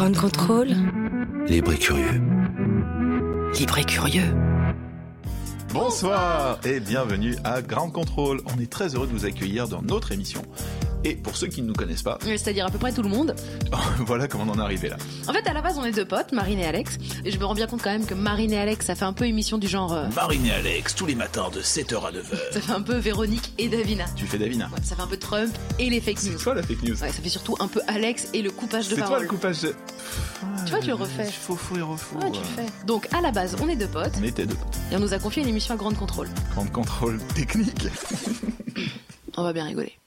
Ground Control. Libre et curieux. Libre et curieux. Bonsoir et bienvenue à Ground Control. On est très heureux de vous accueillir dans notre émission. Et pour ceux qui ne nous connaissent pas, C'est-à-dire à peu près tout le monde. voilà comment on en est arrivé là. En fait, à la base, on est deux potes, Marine et Alex. Et je me rends bien compte quand même que Marine et Alex, ça fait un peu émission du genre. euh, Marine et Alex, tous les matins de 7h à 9h. ça fait un peu Véronique et Davina. Tu fais Davina. Ouais, ça fait un peu Trump et les fake C'est news. toi la fake news. Ouais, ça fait surtout un peu Alex et le coupage de C'est toi parole. le coupage de... Tu vois, tu le refais. Faux, faux et refaux. Ouais, tu le fais. Donc, à la base, on est deux potes. On était deux. Et on nous a confié une émission à grande contrôle. Grand contrôle technique. On va bien rigoler.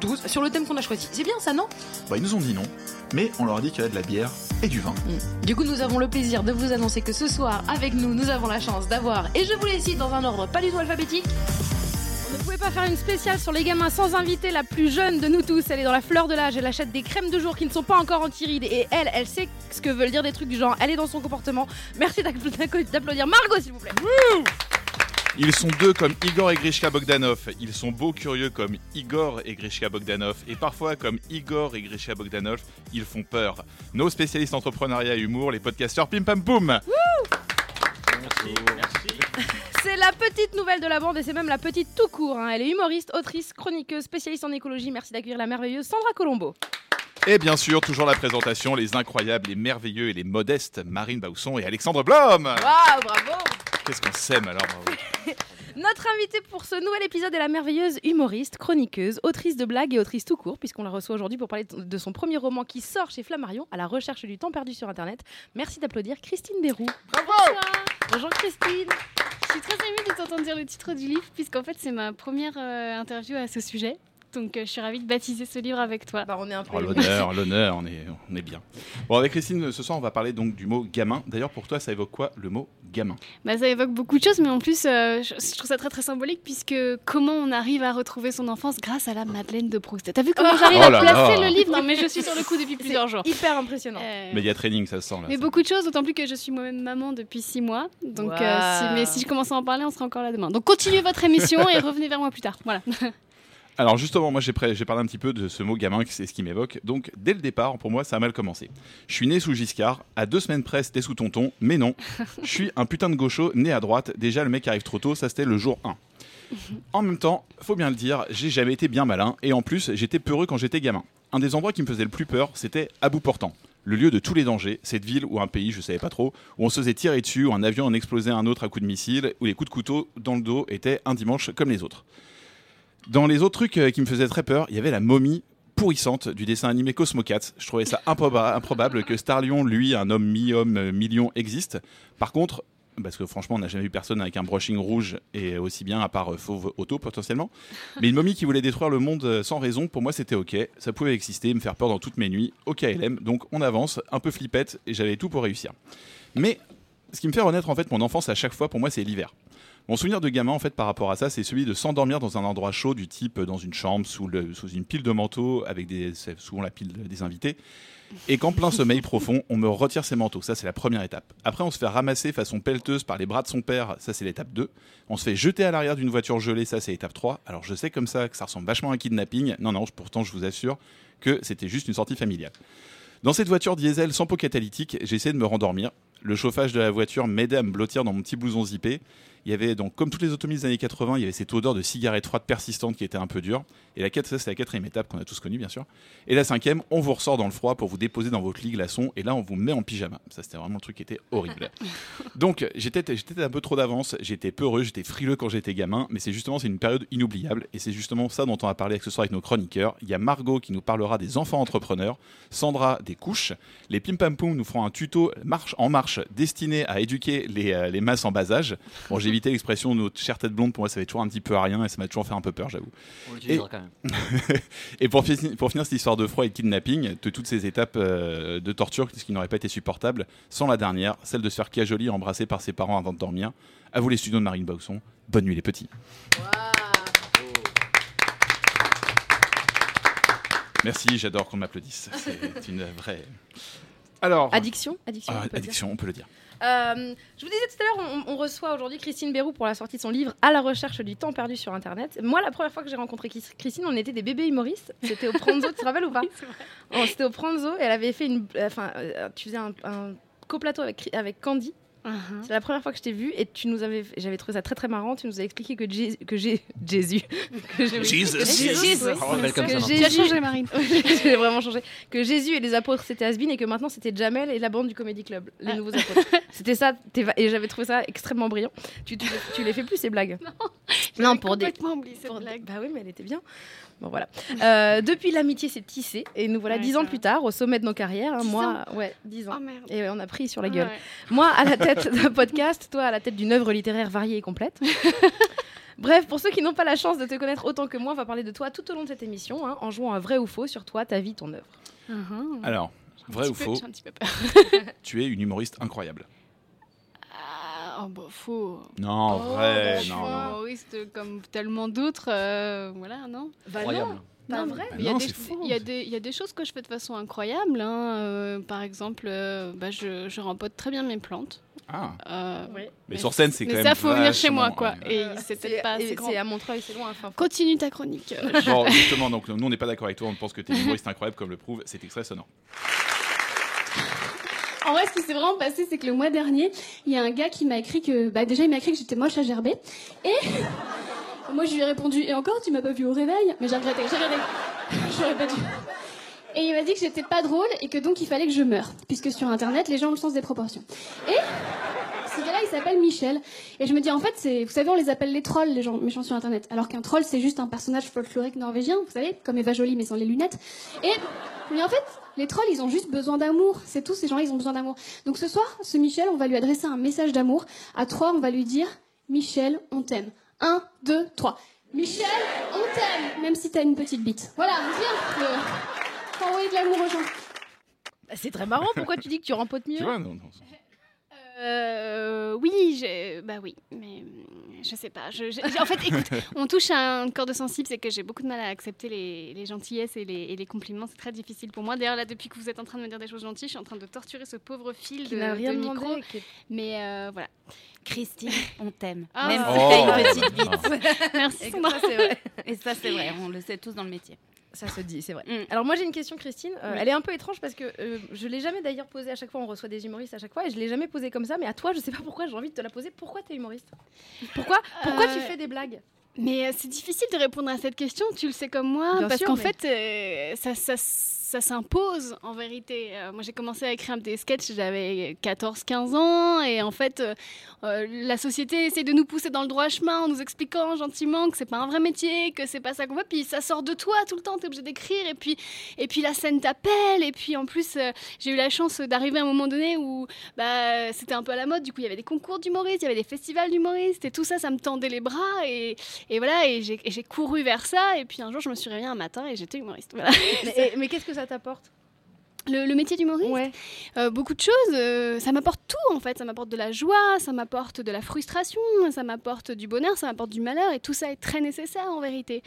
12, sur le thème qu'on a choisi. C'est bien ça, non? Bah, ils nous ont dit non. Mais on leur a dit qu'il y avait de la bière et du vin. Du coup, nous avons le plaisir de vous annoncer que ce soir, avec nous, nous avons la chance d'avoir, et je vous les cite dans un ordre pas du tout alphabétique, On ne pouvait pas faire une spéciale sur les gamins sans inviter la plus jeune de nous tous. Elle est dans la fleur de l'âge, elle achète des crèmes de jour qui ne sont pas encore anti-rides. Et elle, elle sait ce que veulent dire des trucs du genre. Elle est dans son comportement. Merci d'appla- d'applaudir Margot, s'il vous plaît. Ils sont deux comme Igor et Grishka Bogdanov. Ils sont beaux curieux comme Igor et Grishka Bogdanov. Et parfois, comme Igor et Grishka Bogdanov, ils font peur. Nos spécialistes entrepreneuriat et humour, les podcasteurs Pim Pam Poum. C'est la petite nouvelle de la bande et c'est même la petite tout court. hein. Elle est humoriste, autrice, chroniqueuse, spécialiste en écologie. Merci d'accueillir la merveilleuse Sandra Colombo. Et bien sûr, toujours la présentation, les incroyables, les merveilleux et les modestes Marine Bausson et Alexandre Blom. Waouh, bravo Qu'est-ce qu'on s'aime alors bravo. Notre invitée pour ce nouvel épisode est la merveilleuse humoriste, chroniqueuse, autrice de blagues et autrice tout court, puisqu'on la reçoit aujourd'hui pour parler de son premier roman qui sort chez Flammarion, à la recherche du temps perdu sur Internet. Merci d'applaudir Christine Béroux. Bonjour Christine. Je suis très émue de t'entendre dire le titre du livre, puisqu'en fait, c'est ma première euh, interview à ce sujet. Donc, euh, je suis ravie de baptiser ce livre avec toi. Bah, on est un peu. Oh, l'honneur, l'honneur, on est, on est bien. Bon, avec Christine, ce soir, on va parler donc du mot gamin. D'ailleurs, pour toi, ça évoque quoi le mot gamin? Bah, ça évoque beaucoup de choses, mais en plus, euh, je, je trouve ça très très symbolique, puisque comment on arrive à retrouver son enfance grâce à la Madeleine de Proust? T'as vu comment j'arrive Oh à là placer là. le livre? Non, mais je suis sur le coup depuis plusieurs jours. Hyper impressionnant. Euh, Média training, ça se sent là. mais ça. beaucoup de choses, d'autant plus que je suis moi-même maman depuis six mois. Donc, euh, si, mais si je commence à en parler, on sera encore là demain. Donc, continuez votre émission et revenez vers moi plus tard. Voilà. Alors justement, moi j'ai parlé un petit peu de ce mot gamin, c'est ce qui m'évoque. Donc dès le départ, pour moi, ça a mal commencé. Je suis né sous Giscard, à deux semaines près, c'était sous tonton, mais non. Je suis un putain de gaucho né à droite. Déjà, le mec arrive trop tôt, ça c'était le jour 1. En même temps, faut bien le dire, j'ai jamais été bien malin, et en plus, j'étais peureux quand j'étais gamin. Un des endroits qui me faisait le plus peur, c'était à bout portant. Le lieu de tous les dangers, cette ville ou un pays, je savais pas trop, où on se faisait tirer dessus, où un avion en explosait un autre à coups de missile, où les coups de couteau dans le dos étaient un dimanche comme les autres. Dans les autres trucs euh, qui me faisaient très peur, il y avait la momie pourrissante du dessin animé Cosmo Cats. Je trouvais ça improba- improbable que Starlion, lui, un homme mi-homme, euh, mi-lion, existe. Par contre, parce que franchement, on n'a jamais vu personne avec un brushing rouge et aussi bien, à part euh, Fauve Auto potentiellement. Mais une momie qui voulait détruire le monde euh, sans raison, pour moi, c'était ok. Ça pouvait exister, me faire peur dans toutes mes nuits. Ok, LM. Donc on avance, un peu flippette, et j'avais tout pour réussir. Mais ce qui me fait renaître en fait mon enfance à chaque fois, pour moi, c'est l'hiver. Mon souvenir de gamin, en fait, par rapport à ça, c'est celui de s'endormir dans un endroit chaud, du type euh, dans une chambre, sous, une pile de manteaux, avec des, souvent la pile des invités. Et qu'en plein sommeil profond, on me retire ses manteaux. Ça, c'est la première étape. Après, on se fait ramasser façon pelleteuse par les bras de son père. Ça, c'est l'étape 2. On se fait jeter à l'arrière d'une voiture gelée. Ça, c'est l'étape 3. Alors, je sais comme ça que ça ressemble vachement à un kidnapping. Non, non, pourtant, je vous assure que c'était juste une sortie familiale. Dans cette voiture diesel sans pot catalytique, j'ai essayé de me rendormir. Le chauffage de la voiture m'aidait à me blottir dans mon petit blouson zippé. Il y avait donc, comme toutes les automobiles des années 80, il y avait cette odeur de cigarette froide persistante qui était un peu dure. Et la ça, c'est la quatrième étape qu'on a tous connue, bien sûr. Et la cinquième, on vous ressort dans le froid pour vous déposer dans votre lit glaçon. Et là, on vous met en pyjama. Ça, c'était vraiment le truc qui était horrible. donc, j'étais j'étais un peu trop d'avance. J'étais peureux, j'étais frileux quand j'étais gamin. Mais c'est justement, c'est une période inoubliable. Et c'est justement ça dont on va parler ce soir avec nos chroniqueurs. Il y a Margot qui nous parlera des enfants entrepreneurs. Sandra des couches. Les Pim Pam Poum nous feront un tuto marche en marche destinée à éduquer les, euh, les masses en bas âge. Bon, j'ai évité l'expression notre chère tête blonde, pour moi ça fait toujours un petit peu à rien et ça m'a toujours fait un peu peur, j'avoue. On l'utilisera quand même. Et pour, fi- pour finir cette histoire de froid et de kidnapping, de toutes ces étapes euh, de torture, ce qui n'aurait pas été supportable, sans la dernière, celle de se faire cajoler et embrasser par ses parents avant de dormir. À vous les studios de Marine Boxon. Bonne nuit les petits. Merci, j'adore qu'on m'applaudisse. C'est une vraie. Alors, Addiction Addiction, ah, on peut addiction, on peut le dire. Euh, je vous disais tout à l'heure, on, on reçoit aujourd'hui Christine Bérou pour la sortie de son livre À la recherche du temps perdu sur Internet. Moi, la première fois que j'ai rencontré Chris- Christine, on était des bébés humoristes. C'était au Pranzo, tu te rappelles ou pas C'était au Pranzo et elle avait fait une. Enfin, euh, tu faisais un, un coplateau avec, avec Candy. Uh-huh. C'est la première fois que je t'ai vue et tu nous avais. J'avais trouvé ça très très marrant. Tu nous as expliqué que Jésus. Que j'ai. Jésus. Que j'ai- Jésus- Jésus- changé, Marine. J'ai vraiment changé. Que Jésus et les apôtres c'était Asbin et que maintenant c'était Jamel et la bande du Comedy Club, les Ah. nouveaux apôtres. C'était ça, t'es va- et j'avais trouvé ça extrêmement brillant. Tu, tu, tu les fais plus ces blagues Non, pour des. complètement oublié cette pour des- blague. Bah oui, mais elle était bien. Bon voilà. Euh, depuis l'amitié s'est tissée et nous voilà Ouais, dix ans plus tard au sommet de nos carrières. hein, 10 moi, ouais, dix ans. Oh merde. Et ouais, on a pris sur la gueule. Ouais. Moi à la tête d'un podcast, toi à la tête d'une œuvre littéraire variée et complète. Bref, pour ceux qui n'ont pas la chance de te connaître autant que moi, on va parler de toi tout au long de cette émission, hein, en jouant un vrai ou faux sur toi, ta vie, ton œuvre. Uh-huh. Alors, vrai ou peu- faux, J'ai un petit peu peur. tu es une humoriste incroyable. Ah, oh, bah, faux. Non, Oh, vrai, bah, je suis non, non. humoriste comme tellement d'autres. euh, voilà, non Incroyable. Pas Non, vrai Bah Il y, a non, des, c'est faux. il y a des- il y a des choses que je fais de façon incroyable. hein, euh, par exemple, euh, bah, je, je rempote très bien mes plantes. Ah, Euh, Oui. mais sur scène, c'est quand mais même. ça, faut venir chez moi, quoi. Et c'est peut-être pas assez et grand. c'est à Montreuil, c'est loin. Enfin, Continue ta chronique. Bon, justement, donc nous on n'est pas d'accord avec toi, on pense que tu es une humoriste incroyable, comme le prouve cet extrait sonore. En vrai, ce qui s'est vraiment passé, c'est que le mois dernier, il y a un gars qui m'a écrit que, bah, déjà, il m'a écrit que j'étais moche à gerber. Et moi, je lui ai répondu, et encore, tu m'as pas vu au réveil? Mais j'ai regretté, j'ai regretté. J'aurais pas dû. Et il m'a dit que j'étais pas drôle et que donc il fallait que je meure, puisque sur Internet, les gens ont le sens des proportions. Et ce gars-là, il s'appelle Michel. Et je me dis, en fait, c'est, vous savez, on les appelle les trolls, les gens méchants sur Internet. Alors qu'un troll, c'est juste un personnage folklorique norvégien, vous savez, comme Eva Jolie, mais sans les lunettes. Et, mais en fait, les trolls, ils ont juste besoin d'amour. C'est tout, ces gens-là, ils ont besoin d'amour. Donc ce soir, ce Michel, on va lui adresser un message d'amour. À trois, on va lui dire, Michel, on t'aime. Un, deux, trois. Michel, on t'aime, même si t'as une petite bite. Voilà, viens, euh, envoyer de l'amour aux gens. Bah, C'est très marrant. Pourquoi tu dis que tu rempotes mieux Tu vois, non, non. Euh, oui, j'ai- bah oui, mais je sais pas. Je, en fait, écoute, on touche à un corde sensible, c'est que j'ai beaucoup de mal à accepter les, les gentillesses et les, et les compliments. C'est très difficile pour moi. D'ailleurs, là, depuis que vous êtes en train de me dire des choses gentilles, je suis en train de torturer ce pauvre fil Qui de, n'a rien de demandé. micro. qui Mais euh, voilà. Christine, on t'aime. Ah. Même si Oh. t'as une petite bite. Merci. Et ça, c'est vrai. Et ça, c'est vrai, on le sait tous dans le métier. Ça se dit, c'est vrai. Mm. Alors moi j'ai une question Christine, Euh, Oui. elle est un peu étrange parce que euh, je l'ai jamais d'ailleurs posée à chaque fois, on reçoit des humoristes à chaque fois et je l'ai jamais posée comme ça, mais à toi je sais pas pourquoi j'ai envie de te la poser. Pourquoi t'es humoriste? Pourquoi Pourquoi tu Euh, fais des blagues? Mais euh, c'est difficile de répondre à cette question, tu le sais comme moi, Bien parce qu'en mais- fait, ça, ça, ça s'impose en vérité. Euh, moi, j'ai commencé à écrire des sketchs, j'avais 14-15 ans, et en fait, euh, euh, la société essaie de nous pousser dans le droit chemin en nous expliquant gentiment que c'est pas un vrai métier, que c'est pas ça qu'on veut, puis ça sort de toi tout le temps, t'es obligé d'écrire, et puis, et puis la scène t'appelle, et puis en plus, j'ai eu la chance d'arriver à un moment donné où bah, c'était un peu à la mode, du coup, il y avait des concours d'humoristes, il y avait des festivals d'humoristes, et tout ça, ça me tendait les bras, et, voilà, et j'ai couru vers ça, et puis un jour, je me suis réveillée un matin et j'étais humoriste. Mais qu'est-ce que ça t'apporte Le, le métier d'humoriste, Ouais. euh, beaucoup de choses. euh, ça m'apporte tout en fait. Ça m'apporte de la joie, ça m'apporte de la frustration, ça m'apporte du bonheur, ça m'apporte du malheur. Et tout ça est très nécessaire en vérité.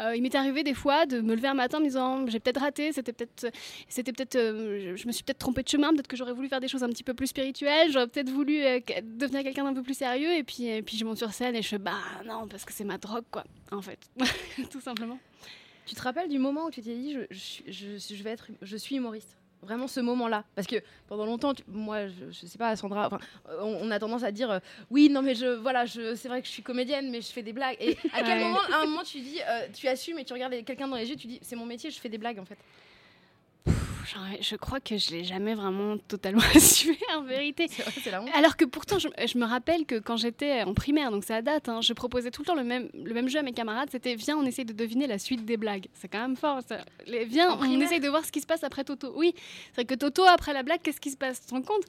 Euh, il m'est arrivé des fois de me lever un matin en me disant j'ai peut-être raté, c'était peut-être, c'était peut-être, je, je me suis peut-être trompée de chemin. Peut-être que j'aurais voulu faire des choses un petit peu plus spirituelles. J'aurais peut-être voulu devenir quelqu'un d'un peu plus sérieux. Et puis, et puis je monte sur scène et je fais bah non parce que c'est ma drogue quoi. En fait, tout simplement. Tu te rappelles du moment où tu t'es dit je, je, suis- je, je vais être je suis humoriste? Vraiment ce moment-là. Parce que pendant longtemps, tu- moi, je, je sais pas, Sandra, enfin, on, on a tendance à dire euh, oui, non, mais je, voilà, je, c'est vrai que je suis comédienne, mais je fais des blagues. Et à quel moment, à un moment, tu dis, euh, tu assumes et tu regardes quelqu'un dans les yeux, tu dis c'est mon métier, je fais des blagues en fait? Je crois que je l'ai jamais vraiment totalement assumé en vérité. C'est vrai, c'est la honte. Alors que pourtant, je, je me rappelle que quand j'étais en primaire, donc ça date, hein, je proposais tout le temps le même, le même jeu à mes camarades. C'était viens, on essaye de deviner la suite des blagues. C'est quand même fort. ça. Les- viens, En on primaire essaye de voir ce qui se passe après Toto. Oui, c'est vrai que Toto, après la blague, qu'est-ce qui se passe? Tu te rends compte?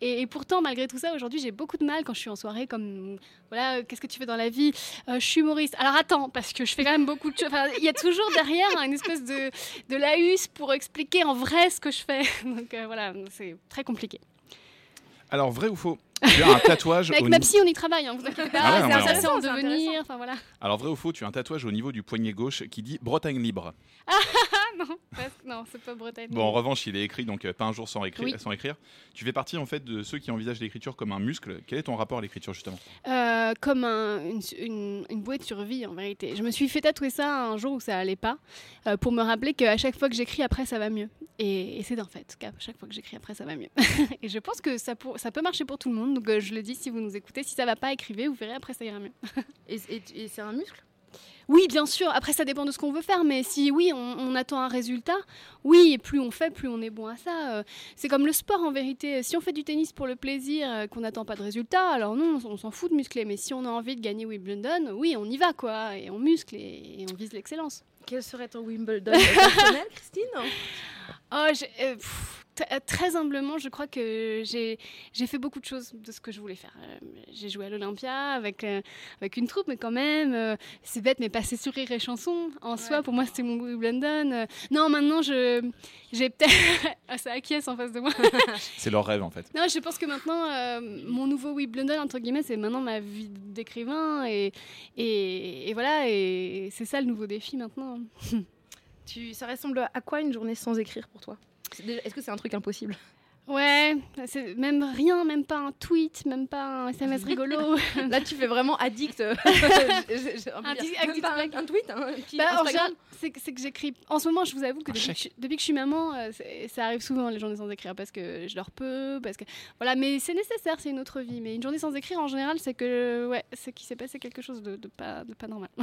Et, et pourtant, malgré tout ça, aujourd'hui, j'ai beaucoup de mal quand je suis en soirée, comme voilà, euh, qu'est-ce que tu fais dans la vie? Euh, Je suis humoriste. Alors attends, parce que je fais quand même beaucoup de choses. Il y a toujours derrière une espèce de, de laïus pour expliquer en vrai ce que je fais. Donc euh, voilà, c'est très compliqué. Alors, vrai ou faux? Tu as un tatouage avec au ma psy, on y travaille, hein, vous inquiétez pas. Ah ouais, non, c'est intéressant, en devenir. Enfin voilà. Alors, vrai ou faux Tu as un tatouage au niveau du poignet gauche qui dit Bretagne libre. Ah non, parce que- non, c'est pas Bretagne. Bon, en revanche, il est écrit, donc euh, pas un jour sans, écrire, Oui. sans écrire. Tu fais partie en fait de ceux qui envisagent l'écriture comme un muscle. Quel est ton rapport à l'écriture justement? Euh, comme un- une, une, une bouée de survie en vérité. Je me suis fait tatouer ça un jour où ça allait pas, euh, pour me rappeler qu'à chaque fois que j'écris après ça va mieux. Et, et c'est en fait qu'à chaque fois que j'écris après ça va mieux. et je pense que ça, pour- ça peut marcher pour tout le monde. Donc euh, je le dis si vous nous écoutez, si ça va pas écrivez, vous verrez après ça ira mieux. Et, et- et c'est un muscle? Oui, bien sûr. Après, ça dépend de ce qu'on veut faire. Mais si oui, on, on attend un résultat, oui, et plus on fait, plus on est bon à ça. Euh, c'est comme le sport en vérité. Si on fait du tennis pour le plaisir, euh, qu'on n'attend pas de résultat, alors non, on s'en fout de muscler. Mais si on a envie de gagner Wimbledon, oui, on y va, quoi. Et on muscle et, et on vise l'excellence. Quel serait ton Wimbledon personnel, Christine? Oh, euh, pff, euh, très humblement, je crois que j'ai fait beaucoup de choses de ce que je voulais faire. Euh, j'ai joué à l'Olympia avec, euh, avec une troupe, mais quand même, euh, c'est bête, mais passer sur Rire et Chanson, en soi, pour moi, c'était mon. Euh, non, maintenant, je j'ai peut-être... ah, ça acquiesce en face de moi. C'est leur rêve en fait. non, je pense que maintenant, euh, mon nouveau Wimbledon, entre guillemets, c'est maintenant ma vie d'écrivain. Et, et, et voilà, et c'est ça le nouveau défi maintenant. tu, Ça ressemble à quoi une journée sans écrire pour toi? Est-ce que c'est un truc impossible? Ouais, c'est même rien, même pas un tweet, même pas un SMS rigolo. Là, tu fais vraiment addict. un addict un, tweet, hein, Bah, en Instagram. général, c'est que, j'écris. En ce moment, je vous avoue que depuis que, je, depuis que je suis maman, euh, ça arrive souvent les journées sans écrire parce que je dors peu, parce que voilà. Mais c'est nécessaire, c'est une autre vie. Mais une journée sans écrire, en général, c'est que ouais, c'est qu'il s'est passé quelque chose de, de pas de pas normal.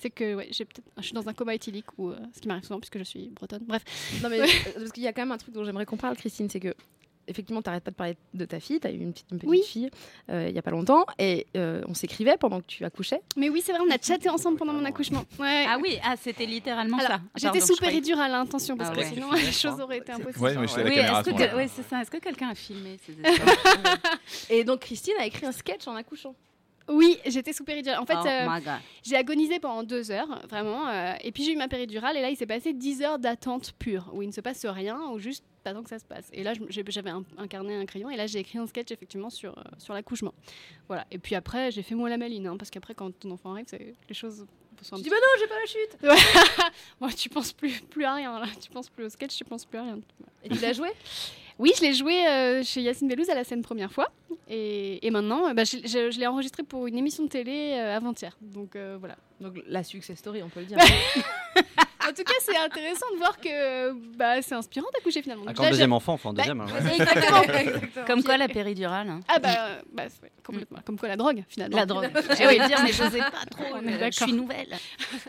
c'est que ouais, j'ai peut-être, je suis dans un coma éthylique ou euh, ce qui m'arrive souvent puisque je suis bretonne. Bref. Non, mais euh, parce qu'il y a quand même un truc dont j'aimerais qu'on parle, Christine, c'est que. Effectivement, t'arrêtes pas de parler de ta fille. T'as eu une petite, une petite Oui. fille euh, il y a pas longtemps et euh, on s'écrivait pendant que tu accouchais. Mais oui, c'est vrai, on a chatté ensemble pendant mon accouchement. Ouais. Ah oui, ah, c'était littéralement Alors, ça. J'étais sous je péridurale à intention parce Ah que ouais. sinon Tu filmais, les je choses auraient été impossibles. Ouais, mais j'étais à la Oui, caméra est-ce ce que, ouais, c'est ça. Est-ce que quelqu'un a filmé ces Et donc Christine a écrit un sketch en accouchant. Oui, j'étais sous péridurale. En fait, Oh euh. J'ai agonisé pendant deux heures, vraiment. euh, et puis j'ai eu ma péridurale. Et là, il s'est passé dix heures d'attente pure, où il ne se passe rien, ou juste t'attends que ça se passe. Et là, j'avais un, un carnet, un crayon. Et là, j'ai écrit un sketch, effectivement, sur, euh, sur l'accouchement. Voilà. Et puis après, j'ai fait moi la maline, hein, parce qu'après, quand ton enfant arrive, c'est- les choses Tu dis bah non, j'ai pas la chute. Moi, tu penses plus, plus à rien, là. Tu penses plus au sketch, tu penses plus à rien. Et tu l'as joué? Oui, je l'ai joué euh, chez Yacine Bellouz à la scène première fois. Et, et maintenant, euh, bah, je, je- je l'ai enregistré pour une émission de télé euh, avant-hier. Donc euh, voilà. Donc la success story, on peut le dire. En tout cas, c'est intéressant de voir que bah, c'est inspirant d'accoucher finalement. Ah, quand deuxième enfant, enfin, Bah, deuxième. hein, ouais. j'ai- Exactement. Comme quoi la péridurale. hein. Ah bah, complètement. Comme quoi la drogue finalement. La drogue. J'allais le dire, mais je n'osais pas trop. Mais Je suis nouvelle.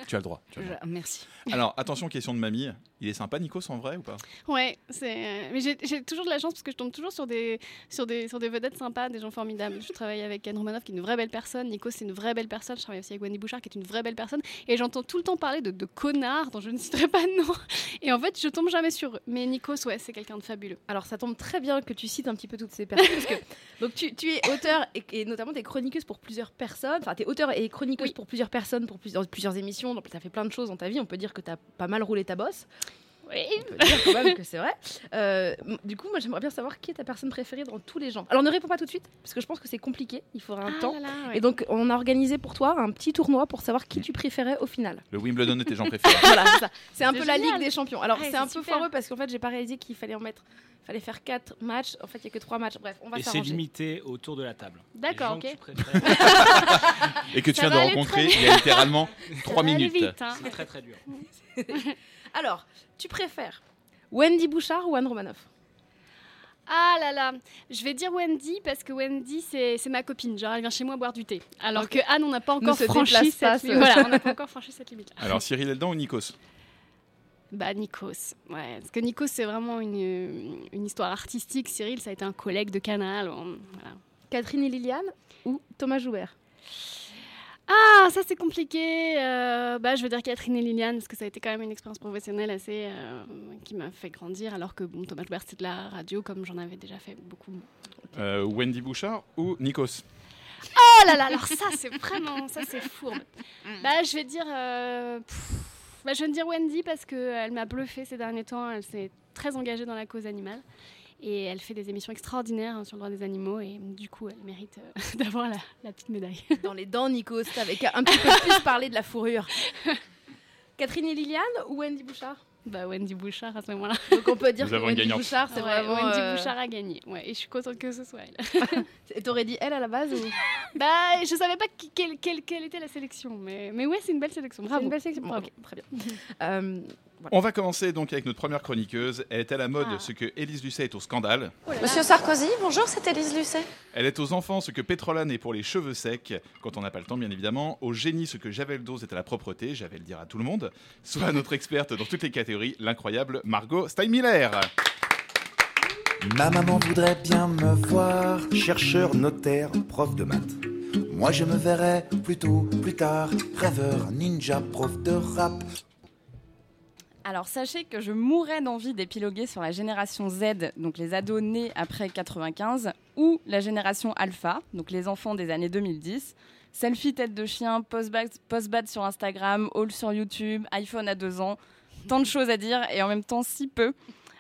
Tu as le droit. tu as le droit. Je- Merci. Alors, attention, question de mamie. Il est sympa, Nikos, en vrai ou pas? Ouais, c'est. euh, Mais j'ai toujours de la chance parce que je tombe toujours sur des, sur des, sur des vedettes sympas, des gens formidables. Je travaille avec Anne Romanoff qui est une vraie belle personne. Nico, c'est une vraie belle personne. Je travaille aussi avec Wendy Bouchard qui est une vraie belle personne. Et j'entends tout le temps parler de, de connards dont je ne citerai pas de nom. Et en fait, je tombe jamais sur eux. Mais Nikos, ouais, c'est quelqu'un de fabuleux. Alors ça tombe très bien que tu cites un petit peu toutes ces personnes parce que donc tu, tu es auteur et, et notamment des chroniqueuse pour plusieurs personnes. Enfin, tu es auteur et chroniqueuse Oui. pour plusieurs personnes, pour plusieurs, plusieurs émissions. Donc tu as fait plein de choses dans ta vie. On peut dire que tu as pas mal roulé ta bosse. Oui. On peut dire quand même que c'est vrai. Euh, du coup, moi j'aimerais bien savoir qui est ta personne préférée dans tous les genres. Alors ne réponds pas tout de suite parce que je pense que c'est compliqué. Il faudra un temps. Et donc on a organisé pour toi un petit tournoi pour savoir qui tu préférais au final. Le Wimbledon de tes gens préférés. Voilà, c'est ça. C'est un peu la. Ligue des Champions. Alors Ouais, c'est un peu super. foireux parce qu'en fait j'ai pas réalisé qu'il fallait en mettre, fallait faire quatre matchs. En fait il y a que trois matchs. Bref, on va Et c'est limité autour de la table. D'accord, gens ok. que Et que tu Ça viens de rencontrer il y a littéralement Ça 3 va aller minutes. hein. C'est très très dur. Alors, tu préfères Wendy Bouchard ou Anne Romanoff Ah là là, je vais dire Wendy parce que Wendy c'est c'est ma copine, genre elle vient chez moi boire du thé. Alors que Anne on n'a pas encore franchi cette limite. Voilà, on n'a pas encore franchi cette limite. Alors, Cyril Eldan ou Nikos Bah Nikos, ouais, parce que Nikos c'est vraiment une, une histoire artistique. Cyril, ça a été un collègue de Canal. on- voilà. Catherine et Liliane ou Thomas Joubert Ah, ça c'est compliqué. Euh, bah, je veux dire Catherine et Liliane parce que ça a été quand même une expérience professionnelle assez euh, qui m'a fait grandir. Alors que bon, Thomas Joubert c'est de la radio comme j'en avais déjà fait beaucoup. Euh, Wendy Bouchard ou Nikos? Oh là là, alors ça c'est vraiment, ça c'est fourbe. Bah je vais dire, pff, bah, je vais dire Wendy parce qu'elle m'a bluffé ces derniers temps. Elle s'est très engagée dans la cause animale et elle fait des émissions extraordinaires hein, sur le droit des animaux et du coup elle mérite euh, d'avoir la, la petite médaille. Dans les dents, Nikos, avec un petit peu plus parler de la fourrure. Catherine et Liliane ou Wendy Bouchard? Bah Wendy Bouchard à ce moment-là. Donc on peut dire Nous que Wendy gagnante. Bouchard, c'est Ouais, vraiment. Wendy euh, Bouchard a gagné. Ouais, et je suis contente que ce soit elle. Et t'aurais dit elle à la base ou? Bah je savais pas qui- quelle, quelle, quelle était la sélection, mais, mais ouais c'est une belle sélection. C'est Bravo. une belle sélection. Bravo. Très bien. Euh, On va commencer donc avec notre première chroniqueuse. Elle est à la mode Ah. ce que Élise Lucet est au scandale. Monsieur Sarkozy, bonjour, c'est Élise Lucet. Elle est aux enfants ce que Pétrolane est pour les cheveux secs, quand on n'a pas le temps bien évidemment. Au génie ce que Javel Dose est à la propreté, j'avais le dire à tout le monde. Soit notre experte dans toutes les catégories, l'incroyable Margot Steinmiller. Ma maman voudrait bien me voir, chercheur, notaire, prof de maths. Moi je me verrais plutôt plus tard, rêveur, ninja, prof de rap. Alors sachez que je mourrais d'envie d'épiloguer sur la génération Z, donc les ados nés après 95, ou la génération Alpha, donc les enfants des années 2010. Selfie tête de chien, post-bad sur Instagram, haul sur YouTube, iPhone à deux ans, tant de choses à dire et en même temps si peu.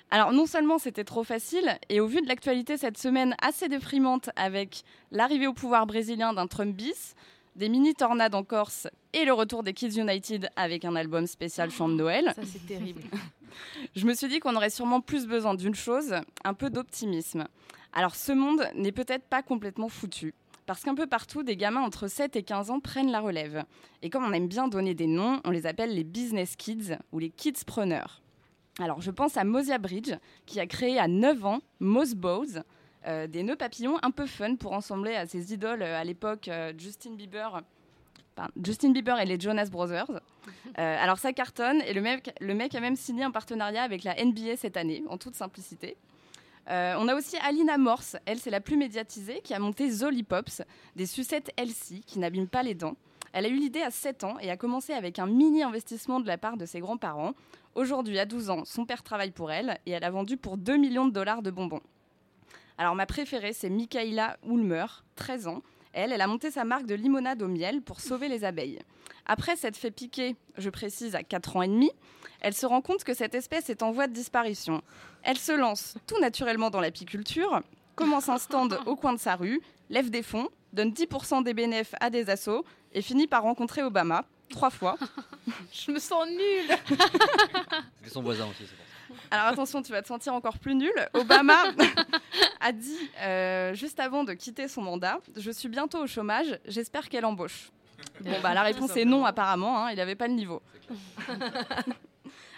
Alors non seulement c'était trop facile, et au vu de l'actualité cette semaine assez déprimante avec l'arrivée au pouvoir brésilien d'un Trump bis, des mini tornades en Corse et le retour des Kids United avec un album spécial chant de Noël. ça c'est terrible. Je me suis dit qu'on aurait sûrement plus besoin d'une chose, un peu d'optimisme. Alors ce monde n'est peut-être pas complètement foutu. Parce qu'un peu partout, des gamins entre 7 et 15 ans prennent la relève. Et comme on aime bien donner des noms, on les appelle les business kids ou les kids preneurs. Alors je pense à Mosia Bridge, qui a créé à 9 ans Moss Bows, euh, des nœuds papillons un peu fun pour ensembler à ses idoles euh, à l'époque euh, Justin Bieber. Justin Bieber et les Jonas Brothers. Alors ça cartonne et le mec, le mec a même signé un partenariat avec la NBA cette année, en toute simplicité. Euh, on a aussi Alina Morse, elle c'est la plus médiatisée, qui a monté Zolly Pops, des sucettes Elsie qui n'abîment pas les dents. Elle a eu l'idée à 7 ans et a commencé avec un mini investissement de la part de ses grands-parents. Aujourd'hui, à 12 ans, son père travaille pour elle et elle a vendu pour 2 millions de dollars de bonbons. Alors ma préférée, c'est Michaela Ulmer, 13 ans. Elle, elle a monté sa marque de limonade au miel pour sauver les abeilles. Après s'être fait piquer, je précise, à 4 ans et demi, elle se rend compte que cette espèce est en voie de disparition. Elle se lance tout naturellement dans l'apiculture, commence un stand au coin de sa rue, lève des fonds, donne 10% des bénéfices à des assos et finit par rencontrer Obama, trois fois. Je me sens nulle. C'est son voisin aussi, c'est pour ça. Alors attention, tu vas te sentir encore plus nul. Obama a dit euh, juste avant de quitter son mandat Je suis bientôt au chômage, j'espère qu'elle embauche. Bon, bah, la réponse est non, apparemment, hein, il n'avait pas le niveau.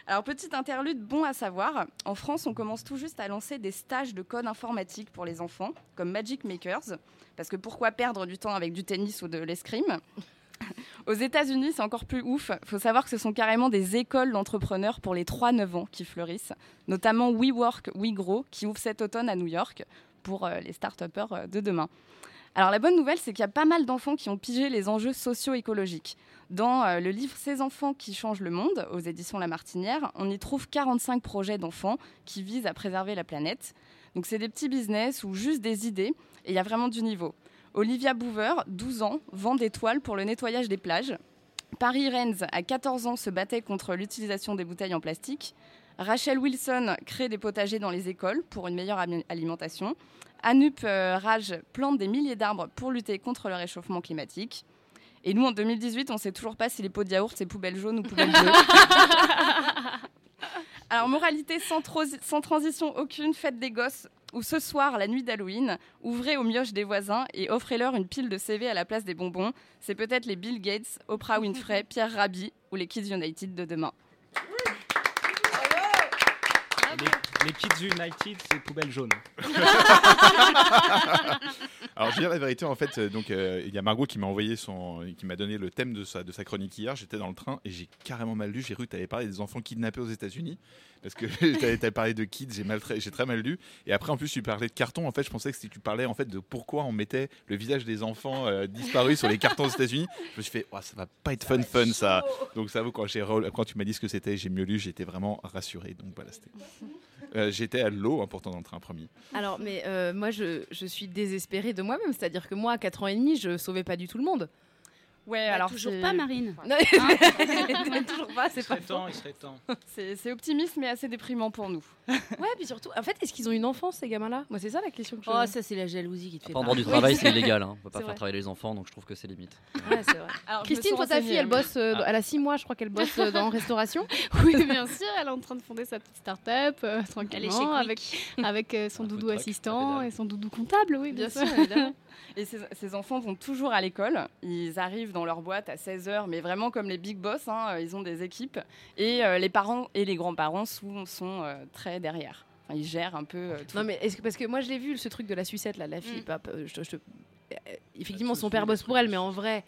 Alors, petite interlude, bon à savoir, en France, on commence tout juste à lancer des stages de code informatique pour les enfants, comme Magic Makers, parce que pourquoi perdre du temps avec du tennis ou de l'escrime? Aux États-Unis, c'est encore plus ouf. Il faut savoir que ce sont carrément des écoles d'entrepreneurs pour les 3-9 ans qui fleurissent, notamment WeWork, WeGrow, qui ouvre cet automne à New York pour euh, les start-upers euh, de demain. Alors la bonne nouvelle, c'est qu'il y a pas mal d'enfants qui ont pigé les enjeux socio-écologiques. Dans euh, le livre Ces enfants qui changent le monde, aux éditions La Martinière, on y trouve 45 projets d'enfants qui visent à préserver la planète. Donc c'est des petits business ou juste des idées, et il y a vraiment du niveau. Olivia Boover, 12 ans, vend des toiles pour le nettoyage des plages. Paris Rennes, à 14 ans, se battait contre l'utilisation des bouteilles en plastique. Rachel Wilson crée des potagers dans les écoles pour une meilleure alimentation. Anup euh, Raj plante des milliers d'arbres pour lutter contre le réchauffement climatique. Et nous, en 2018, on ne sait toujours pas si les pots de yaourt, c'est poubelle jaune ou poubelle bleue. Alors, moralité sans, sans transition aucune, faites des gosses ou ce soir, la nuit d'Halloween, ouvrez aux mioches des voisins et offrez-leur une pile de CV à la place des bonbons. C'est peut-être les Bill Gates, Oprah Winfrey, Pierre Rabhi ou les Kids United de demain. Les, les Kids United, c'est poubelle jaune. Alors, je vais dire la vérité, en fait, euh, donc euh, il y a Margot qui m'a envoyé son, qui m'a donné le thème de sa, de sa chronique hier. J'étais dans le train et j'ai carrément mal lu. J'ai cru que tu avais parlé des enfants kidnappés aux États-Unis parce que tu avais parlé de kids. J'ai mal, très- j'ai très mal lu. Et après, en plus, tu parlais de cartons. En fait, je pensais que si tu parlais en fait de pourquoi on mettait le visage des enfants euh, disparus sur les cartons aux États-Unis. Je me suis fait, Ouah, ça va pas être fun, fun ça. Donc ça vaut quand j'ai quand tu m'as dit ce que c'était, j'ai mieux lu. J'étais vraiment rassuré. Donc voilà, c'était. Euh, j'étais à l'eau, hein, pourtant dans le train premier. Alors, mais euh, moi, je, je suis désespérée de moi-même. C'est-à-dire que moi, à 4 ans et demi, je sauvais pas du tout le monde. Ouais, Bah, alors toujours pas, Marine. Non, toujours pas, c'est pas faux. il serait temps. C'est c'est optimiste mais assez déprimant pour nous. Ouais, puis surtout, en fait, est-ce qu'ils ont une enfance, ces gamins-là? Moi, c'est ça la question que je. Oh, ça, c'est la jalousie qui te fait en peur. du travail, c'est illégal. Hein. On peut pas faire vrai. travailler les enfants, donc je trouve que c'est limite. Ouais, c'est vrai. Alors, Christine, toi, ta fille, elle bosse. euh, Ah. Elle a 6 mois, je crois qu'elle bosse euh, dans restauration. Oui, bien sûr, elle est en train de fonder sa petite start-up euh, Elle est tranquillement chez avec, avec euh, son doudou assistant et son doudou comptable, oui, Bien sûr. Et ces, ces enfants vont toujours à l'école. Ils arrivent dans leur boîte à 16h, mais vraiment comme les big boss, hein, ils ont des équipes. Et euh, les parents et les grands-parents sont, sont euh, très derrière. Enfin, ils gèrent un peu euh, tout. Non, mais est-ce que, parce que moi, je l'ai vu, ce truc de la sucette, là, la fille. Mm. pap- euh, je te- je te- euh, effectivement, son père bosse pour elle, mais en vrai,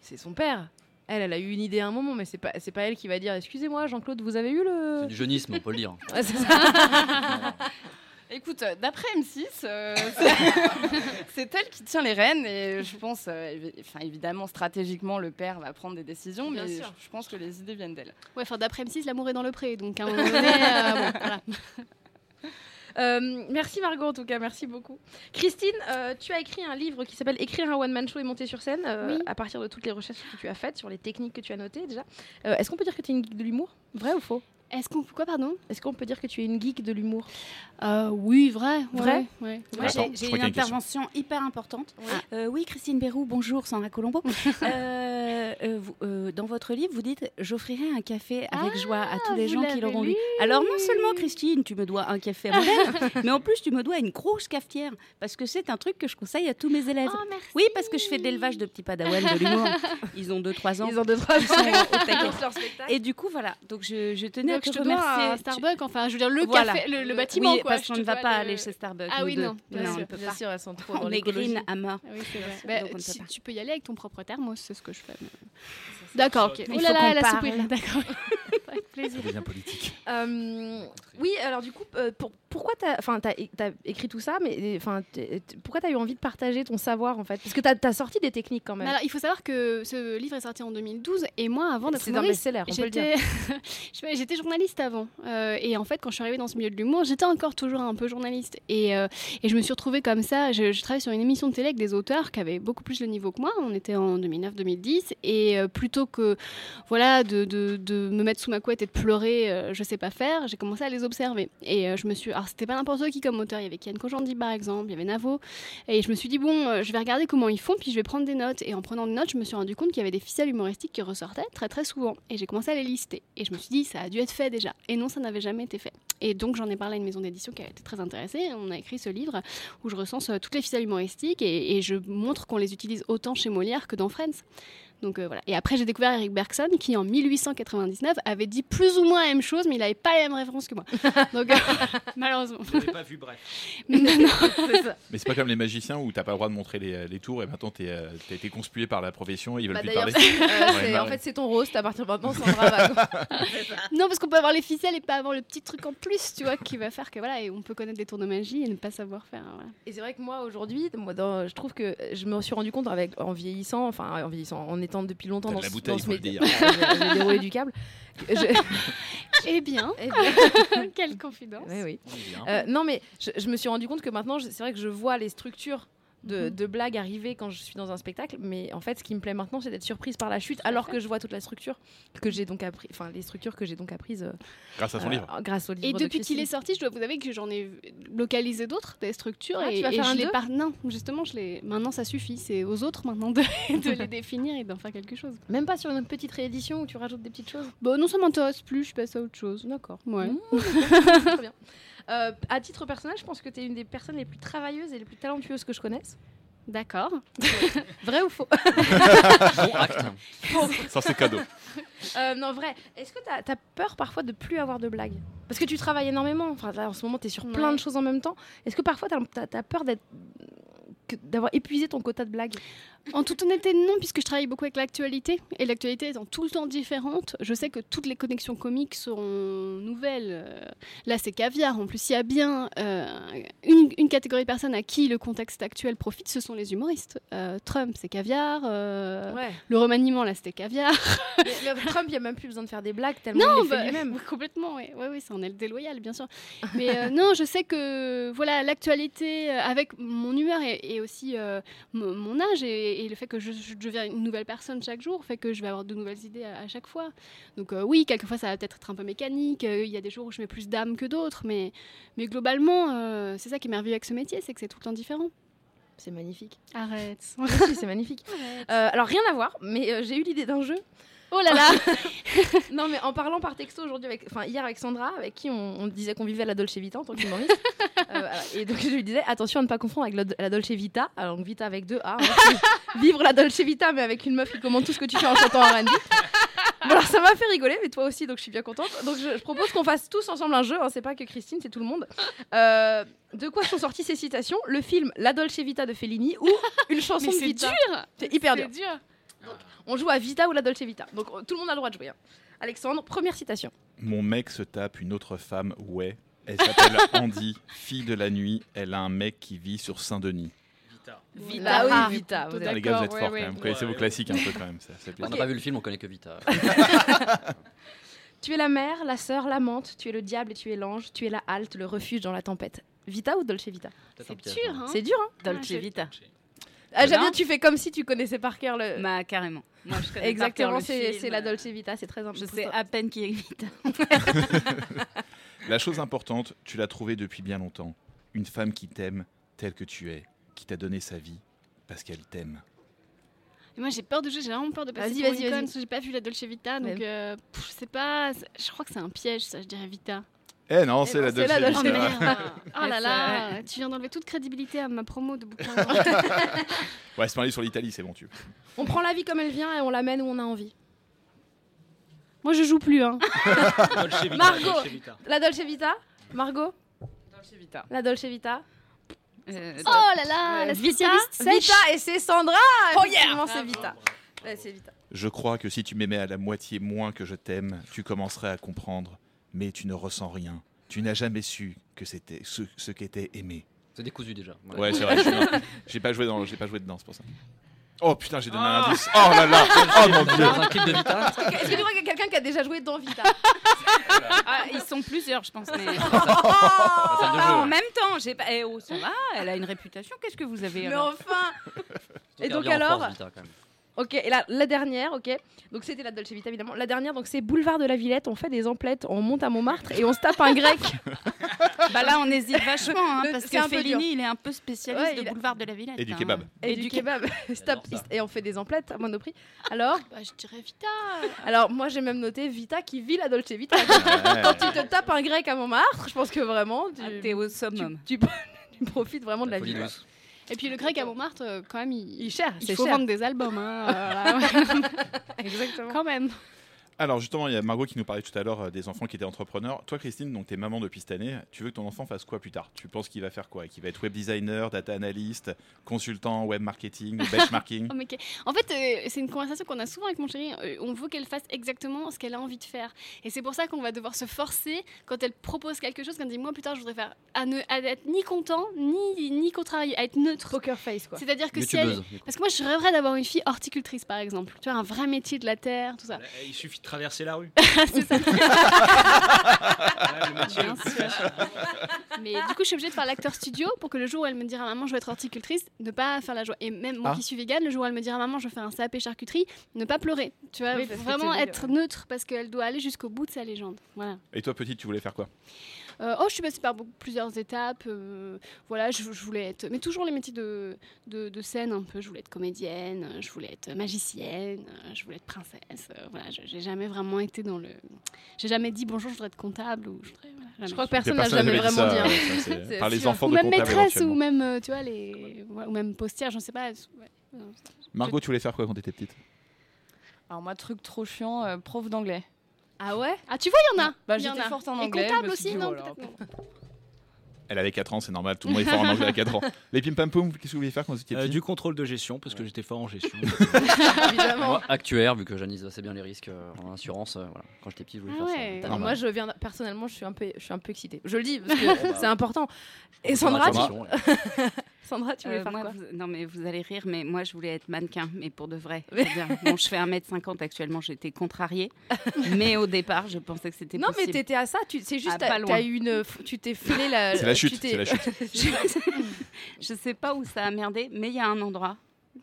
c'est son père. Elle, elle a eu une idée à un moment, mais c'est pas, c'est pas elle qui va dire Excusez-moi, Jean-Claude, vous avez eu le. C'est du jeunisme, on peut le dire. Ouais, c'est ça. Écoute, euh, d'après M6, euh, c'est- elle qui tient les rênes et je pense, euh, évi- évidemment, stratégiquement, le père va prendre des décisions, Bien mais sûr. je, je pense que les idées viennent d'elle. Ouais, enfin, d'après M6, l'amour est dans le pré, donc à un moment donné, euh, bon, voilà. Euh, merci Margot en tout cas, merci beaucoup. Christine, euh, tu as écrit un livre qui s'appelle Écrire un one man show et monter sur scène euh, Oui. à partir de toutes les recherches que tu as faites sur les techniques que tu as notées déjà. Euh, Est-ce qu'on peut dire que tu es une geek de l'humour? Vrai ou faux? Est-ce qu'on. Quoi, pardon? Est-ce qu'on peut dire que tu es une geek de l'humour? Euh, Oui, vrai. Vrai? ouais, ouais. J'ai- une intervention hyper importante. Euh, oui, Christine Bérou, bonjour, Sandra Colombo. Euh, euh, vous- euh, dans votre livre, vous dites J'offrirai un café avec joie à tous les vous gens qui l'auront lu. Alors, non seulement, Christine, tu me dois un café moi-même, mais en plus, tu me dois une grosse cafetière. Parce que c'est un truc que je conseille à tous mes élèves. Oh, merci. Oui, parce que je fais de l'élevage de petits padawans de l'humour. Ils ont 2-3 ans. Ils ont deux trois Ils sont au taquet. Dans leur spectacle. Et du coup, voilà. Donc, je, je tenais Donc, à je te te dois remercier. un Starbucks, enfin, je veux dire, le Voilà. café, le, le bâtiment, Oui, quoi. parce qu'on te ne va pas le- aller chez Starbucks. Ah oui, non, bien non, sûr. on peut Bien pas. sûr, elles sont trop dans On est green à mort. Ah oui, c'est vrai. Bah, si tu peux y aller avec ton propre thermos, c'est ce que je fais. D'accord, ok. Il Oh faut là là, qu'on elle a parle. soupiré. D'accord. Avec plaisir. Ça devient politique. Euh, oui, alors du coup, euh, pour- pourquoi tu as, écrit tout ça, mais enfin, pourquoi tu as eu envie de partager ton savoir en fait? Parce que tu as, sorti des techniques quand même. Alors, il faut savoir que ce livre est sorti en 2012 et moi, avant d'être humoriste, best-seller, on peut le dire. j'étais journaliste avant. Euh, et en fait, quand je suis arrivée dans ce milieu de l'humour, j'étais encore toujours un peu journaliste. Et, euh, et je me suis retrouvée comme ça. Je, je travaillais sur une émission de télé avec des auteurs qui avaient beaucoup plus le niveau que moi. On était en 2009-2010. Et euh, plutôt que voilà, de, de- de me mettre sous ma couette et de pleurer, euh, je sais pas faire, j'ai commencé à les observer. Et euh, je me suis. Alors, c'était pas n'importe qui comme auteur. Il y avait Kian Kojandi, par exemple, il y avait Navo. Et je me suis dit, bon, euh, je vais regarder comment ils font, puis je vais prendre des notes. Et en prenant des notes, je me suis rendu compte qu'il y avait des ficelles humoristiques qui ressortaient très très souvent. Et j'ai commencé à les lister. Et je me suis dit, ça a dû être fait déjà. Et non, ça n'avait jamais été fait. Et donc, j'en ai parlé à une maison d'édition qui a été très intéressée. On a écrit ce livre où je recense toutes les ficelles humoristiques et, et je montre qu'on les utilise autant chez Molière que dans Friends. Donc euh, voilà. Et après, j'ai découvert Eric Bergson qui, en 1899, avait dit plus ou moins la même chose, mais il n'avait pas les mêmes références que moi. Donc, euh, malheureusement. Vous n'avez pas vu, bref. Non, non. Mais c'est pas comme les magiciens où t'as pas le droit de montrer les, les tours et maintenant euh, t'as été conspué par la profession et ils veulent Bah, plus d'ailleurs, parler. euh, Ouais, en fait, c'est ton roast à partir de maintenant, Sandra va- Non, parce qu'on peut avoir les ficelles et pas avoir le petit truc en plus, tu vois, qui va faire que voilà, et on peut connaître des tours de magie et ne pas savoir faire. voilà. Et c'est vrai que moi aujourd'hui, moi, dans- je trouve que je me suis rendu compte avec en vieillissant, enfin en vieillissant, en étant depuis longtemps dans de la ce- bouteille, dans ce métier. J'ai déroulé du câble. je- Eh bien, Eh bien. quelle confidence. Oui, oui. Bien. Euh, non, mais je, je me suis rendu compte que maintenant, c'est vrai que je vois les structures de, Mhm. de blagues arriver quand je suis dans un spectacle, mais en fait, ce qui me plaît maintenant, c'est d'être surprise par la chute, alors que je vois toute la structure que j'ai donc appris, enfin les structures que j'ai donc apprises euh, Grâce à son euh, livre. grâce au livre. Et de depuis qu'il est sorti, je dois vous avouer que j'en ai localisé d'autres, des structures. Ah, et, tu vas et faire je un les par... Non, justement, je les... maintenant ça suffit. C'est aux autres maintenant de, de les définir et d'en faire quelque chose. Même pas sur une petite réédition où tu rajoutes des petites choses? Bon, non, ça m'intéresse plus, je passe à autre chose. D'accord. Ouais. Mmh, très bien. Euh, à titre personnel, je pense que tu es une des personnes les plus travailleuses et les plus talentueuses que je connaisse. D'accord. Vrai ou faux? Bon acte. Ça, c'est cadeau. Euh, Non, vrai. Est-ce que tu as, peur parfois de plus avoir de blagues? Parce que tu travailles énormément. Enfin, là, en ce moment, tu es sur plein de choses en même temps. Est-ce que parfois tu as, peur d'avoir épuisé ton quota de blagues? En toute honnêteté, non, puisque je travaille beaucoup avec l'actualité. Et l'actualité étant tout le temps différente, je sais que toutes les connexions comiques seront nouvelles. Euh, Là, c'est caviar. En plus, il y a bien euh, une, une catégorie de personnes à qui le contexte actuel profite, ce sont les humoristes. Euh, Trump, c'est caviar. euh, Ouais. Le remaniement, là, c'était caviar. Mais- Trump, il n'y a même plus besoin de faire des blagues tellement Non, il fait bah, lui-même. complètement, oui, ouais, ouais, c'est un déloyal, bien sûr. Mais non, je sais que voilà, l'actualité, avec mon humeur et, et aussi mon, mon âge et, et le fait que je, je deviens une nouvelle personne chaque jour, fait que je vais avoir de nouvelles idées à, à chaque fois. Donc euh, oui, quelquefois ça va peut-être être un peu mécanique, euh, il y a des jours où je mets plus d'âme que d'autres, mais, mais globalement, euh, c'est ça qui est merveilleux avec ce métier, c'est que c'est tout le temps différent. C'est magnifique. Arrête. Oui, c'est magnifique. Alors, rien à voir, mais j'ai eu l'idée d'un jeu. Oh là là Non, mais en parlant par texto aujourd'hui, avec, enfin hier avec Sandra, avec qui on, on disait qu'on vivait la Dolce Vita en tant qu'humoriste. Euh. Et donc je lui disais attention à ne pas confondre avec la, la Dolce Vita. Alors Vita avec deux A. hein. Vivre la Dolce Vita, mais avec une meuf qui commande tout ce que tu fais en chantant R&B. Bon, alors ça m'a fait rigoler, mais toi aussi, donc je suis bien contente. Donc je, je propose qu'on fasse tous ensemble un jeu. hein. C'est pas que Christine, c'est tout le monde. Euh, de quoi sont sorties ces citations? Le film La Dolce Vita de Fellini ou une chanson Mais de c'est Vita? dur C'est hyper C'est dur. On joue à Vita ou la Dolce Vita. Donc euh, tout le monde a le droit de jouer. hein. Alexandre, première citation. Mon mec se tape une autre femme, ouais. Elle s'appelle Andy, fille de la nuit. Elle a un mec qui vit sur Saint-Denis. Vita. Là, oui, Ah, Vita. vous êtes- Ah, les gars, vous êtes ouais, forts quand ouais. même. Vous connaissez vos classiques un peu quand même. Ça, ça fait On plaisir. n'a pas vu le film, on connaît que Vita. Tu es la mère, la sœur, l'amante, tu es le diable et tu es l'ange, tu es la halte, le refuge dans la tempête. Vita ou Dolce Vita? Peut-être un C'est piège, dur, hein. hein C'est dur, hein Dolce Vita. Ah, J'aime bien, tu fais comme si tu connaissais par cœur le. Bah, carrément. Moi, je connais Exactement, c'est film. c'est la Dolce Vita, c'est très Je important. sais à peine qui est Vita. La chose importante, tu l'as trouvée depuis bien longtemps. Une femme qui t'aime telle que tu es, qui t'a donné sa vie parce qu'elle t'aime. Et moi j'ai peur de jouer, j'ai vraiment peur de passer Vas-y, pour vas-y, une conne, vas-y. parce que j'ai pas vu la Dolce Vita, donc Ouais. euh, pff, je sais pas, je crois que c'est un piège ça, je dirais Vita. Eh non, c'est la c'est Dolce la Dolce Oh Vita. Vita. merde Oh là là Tu viens d'enlever toute crédibilité à ma promo de bouquin. Ouais, c'est parler sur l'Italie, c'est bon, tu. On prend la vie comme elle vient et on l'amène où on a envie. Moi je joue plus, hein. Dolce Vita, Margot. Dolce Vita. La Dolce Vita Margot Dolce Vita. La Dolce Vita Euh, Oh là là, Euh, la Vita, spécialiste sèche. Vita et c'est Sandra Oh, Effectivement, c'est Vita. Ouais, Vita. Je crois que si tu m'aimais à la moitié moins que je t'aime, tu commencerais à comprendre. Mais tu ne ressens rien. Tu n'as jamais su que c'était ce, ce qu'était aimer. C'est décousu déjà. Ouais, c'est vrai. J'ai pas joué dans, j'ai pas joué dedans, c'est pour ça. Oh putain, j'ai donné un Ah. indice. Oh là là. Oh mon dieu. Dans un clip de Vita Est-ce que tu crois qu'il y a quelqu'un qui a déjà joué dans Vita Ah, ils sont plusieurs, je pense. Mais... de Ah, en même temps, j'ai pas. Eh, oh, ça va, elle a une réputation. Qu'est-ce que vous avez Mais alors enfin Et donc alors force, Vita, quand même. Ok, et la, la dernière, ok. Donc c'était la Dolce Vita évidemment. La dernière, donc c'est boulevard de la Villette. On fait des emplettes, on monte à Montmartre et on se tape un grec. Bah là, on hésite vachement, hein, Le- parce que Fellini, il est un peu spécialiste Ouais, de a- boulevard de la Villette. Et du hein. kebab. Et, du kebab. Ça. et on fait des emplettes à Monoprix. Alors, Bah je dirais Vita. alors moi j'ai même noté Vita qui vit la Dolce Vita. Quand tu te tapes un grec à Montmartre, je pense que vraiment tu, Ah, T'es au summum. tu, tu profites vraiment de la, La vie. douce. Et puis le grec à Montmartre, euh, quand même, il, Il cher, il faut cher. vendre des albums, hein. euh, voilà. Exactement. quand même. Alors justement, il y a Margot qui nous parlait tout à l'heure euh, des enfants qui étaient entrepreneurs. Toi, Christine, donc t'es maman depuis cette année. Tu veux que ton enfant fasse quoi plus tard? Tu penses qu'il va faire quoi? Qu'il va être web designer, data analyst, consultant, web marketing, benchmarking? Oh, En fait, euh, c'est une conversation qu'on a souvent avec mon chéri. Euh, on veut qu'elle fasse exactement ce qu'elle a envie de faire. Et c'est pour ça qu'on va devoir se forcer quand elle propose quelque chose, quand elle dit moi plus tard je voudrais faire à ne à être ni content ni ni contrarié, à être neutre. Poker face quoi. C'est-à-dire que si elle... Parce que moi je rêverais d'avoir une fille horticultrice par exemple. Tu vois un vrai métier de la terre, tout ça. Il suffit de traverser la rue. c'est ça. Ouais, Bien sûr. Mais du coup, je suis obligée de faire l'acteur studio pour que le jour où elle me dira maman, je veux être horticultrice, ne pas faire la joie. Et même moi Ah. qui suis végane, le jour où elle me dira maman, je veux faire un CAP charcuterie, ne pas pleurer. Tu vois, Oui, vraiment être neutre parce qu'elle doit aller jusqu'au bout de sa légende. Voilà. Et toi, petite, tu voulais faire quoi? Euh, oh, je suis passée par beaucoup- plusieurs étapes. euh, voilà, je, je voulais être. Mais toujours les métiers de, de, de scène un peu. Je voulais être comédienne, je voulais être magicienne, je voulais être princesse. euh, voilà, je- j'ai jamais vraiment été dans le. J'ai jamais dit bonjour, je voudrais être comptable ou je voudrais. voilà, Je jamais. crois que personne n'a jamais vraiment ça, dit. hein. ça, Par les enfants Ou de même maîtresse, ou même, tu vois, les. ouais, ou même postière, j'en sais pas. ouais. Margot, tu voulais faire quoi quand t'étais petite? Alors moi, truc trop chiant, euh, prof d'anglais. Ah ouais? Ah, tu vois, il y en a. Bah, Il y en j'étais a. forte en Et anglais. je comptable aussi, dit, non voilà. non. Elle avait 4 ans, c'est normal, tout le monde est fort en anglais à 4 ans. Les pim pam poum, qu'est-ce que vous vouliez faire quand vous étiez Euh, petit? du contrôle de gestion, parce que j'étais fort en gestion. Évidemment. Moi, actuaire, vu que j'analyse assez bien les risques euh, en assurance, euh, voilà. quand j'étais petit, je voulais Ah faire ouais. ça. Alors moi, je viens personnellement, je suis un peu, je suis un peu excitée. Je le dis parce que bah, c'est important. Et Sandra, tu... Sandra, tu voulais Euh, faire moi, quoi vous- Non, mais vous allez rire, mais moi, je voulais être mannequin, mais pour de vrai. Bon, je fais 1m50 actuellement, j'étais contrariée. mais au départ, je pensais que c'était Non, mais possible. t'étais à ça. Tu, c'est juste, Ah, t'as, pas loin. t'as eu une, tu t'es filé la. C'est la chute, c'est la chute. je, je sais pas où ça a merdé, mais il y a un endroit.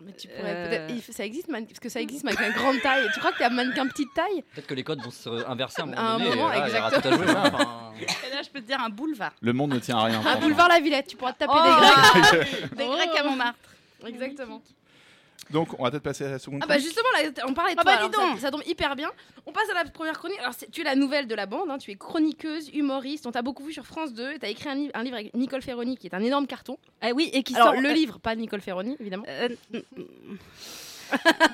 Mais tu pourrais Euh, peut-être. Ça existe, man- parce que ça existe mannequin grande taille. Tu crois que t'es un mannequin petite taille? Peut-être que les codes vont se inverser à un moment À un donné. et moment, là, exactement. jouer, hein, enfin. Et là, je peux te dire un boulevard. Le monde ne tient à rien. Un boulevard La Villette. Tu pourras te taper Oh des grecs. Des Grecs à Montmartre. Exactement. Donc, on va peut-être passer à la seconde. Ah bah justement, là, on parlait de Ah toi, bah, dis ça, donc. ça tombe hyper bien. On passe à la première chronique. Alors tu es la nouvelle de la bande, hein, tu es chroniqueuse, humoriste. On t'a beaucoup vu sur France 2. Tu as écrit un, livre- un livre avec Nicole Ferroni qui est un énorme carton. Ah oui, et qui Alors sort- le euh, livre, pas Nicole Ferroni évidemment. Euh,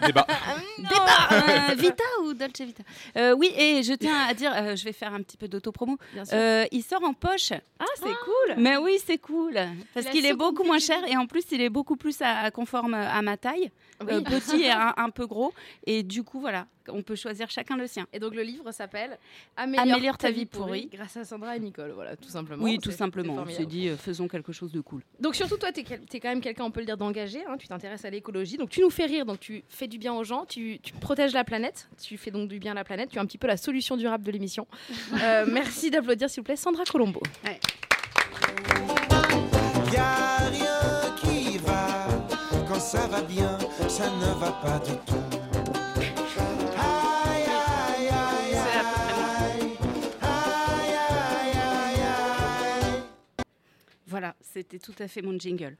Débat. Débat euh, Vita ou Dolce Vita? Euh, Oui, et je tiens à dire, euh, je vais faire un petit peu d'autopromo. Euh, il sort en poche. Ah, c'est cool. Mais oui, c'est cool. Parce qu'il est beaucoup moins cher et en plus, il est beaucoup plus à, à conforme à ma taille. Oui. Euh, petit et un, un peu gros. Et du coup, voilà, on peut choisir chacun le sien. Et donc le livre s'appelle Améliore, Améliore ta vie pourrie. grâce à Sandra et Nicole. Voilà, tout simplement. Oui, tout simplement. On s'est dit, euh, faisons quelque chose de cool. Donc surtout toi, tu es, quand même quelqu'un, on peut le dire, d'engagé. hein, tu t'intéresses à l'écologie. Donc tu nous fais rire, donc tu fais du bien aux gens, tu, tu protèges la planète, tu fais donc du bien à la planète. Tu es un petit peu la solution durable de l'émission. Euh, merci d'applaudir, s'il vous plaît, Sandra Colombo. Y a rien qui va quand ça va bien, ça ne va pas du tout. Aïe, aïe, aïe, aïe, aïe, aïe, aïe, aïe. Voilà, c'était tout à fait mon jingle.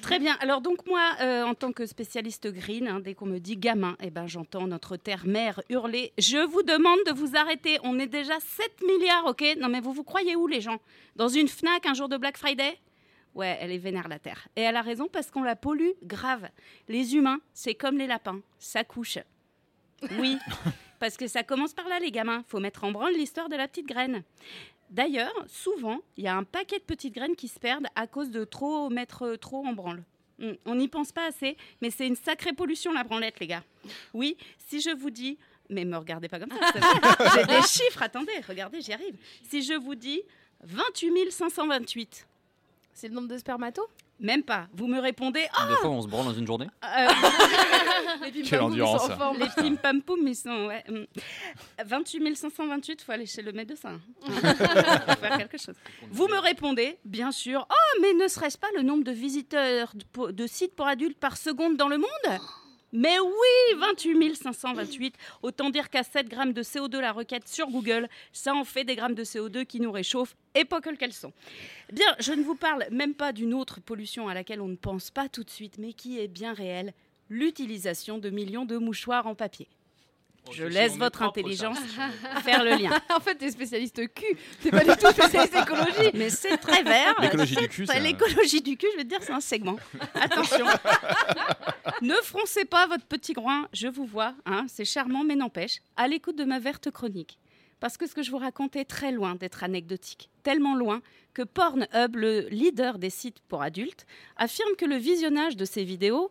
Très bien. Alors donc moi, euh, en tant que spécialiste green, hein, dès qu'on me dit gamin, eh ben j'entends notre terre-mère hurler. Je vous demande de vous arrêter. On est déjà 7 milliards, ok? Non mais vous vous croyez où les gens? Dans une Fnac un jour de Black Friday? Ouais, elle est vénère la terre. Et elle a raison parce qu'on la pollue grave. Les humains, c'est comme les lapins, ça couche. Oui, parce que ça commence par là les gamins. Faut mettre en branle l'histoire de la petite graine. D'ailleurs, souvent, il y a un paquet de petites graines qui se perdent à cause de trop mettre euh, trop en branle. Hmm, On n'y pense pas assez, mais c'est une sacrée pollution la branlette, les gars. Oui, si je vous dis, mais me regardez pas comme ça, j'ai des chiffres, attendez, regardez, j'y arrive. Si je vous dis 28 528, c'est le nombre de spermatos Même pas. Vous me répondez, ah Des fois, on se branle dans une journée. euh, Les pim Quelle endurance, ça. Les pim pam poum, ils sont. Ouais. hum. 28 528, faut aller chez le médecin. faut faire quelque chose. Vous me répondez, bien sûr. Oh, mais ne serait-ce pas le nombre de visiteurs de sites pour adultes par seconde dans le monde? Mais oui, 28 528. Autant dire qu'à 7 grammes de CO2 la requête sur Google, ça en fait des grammes de CO2 qui nous réchauffent, et pas que qu'elles sont. Bien, je ne vous parle même pas d'une autre pollution à laquelle on ne pense pas tout de suite, mais qui est bien réelle l'utilisation de millions de mouchoirs en papier. Je ça, c'est laisse votre propre, ça. intelligence faire le lien. en fait, t'es spécialiste cul. T'es pas du tout spécialiste écologie. Mais c'est très vert. L'écologie du cul, L'écologie du cul, je vais te dire, c'est un segment. Attention. ne froncez pas votre petit groin, je vous vois, hein, c'est charmant, mais n'empêche, à l'écoute de ma verte chronique. Parce que ce que je vous raconte est très loin d'être anecdotique. Tellement loin que Pornhub, le leader des sites pour adultes, affirme que le visionnage de ces vidéos,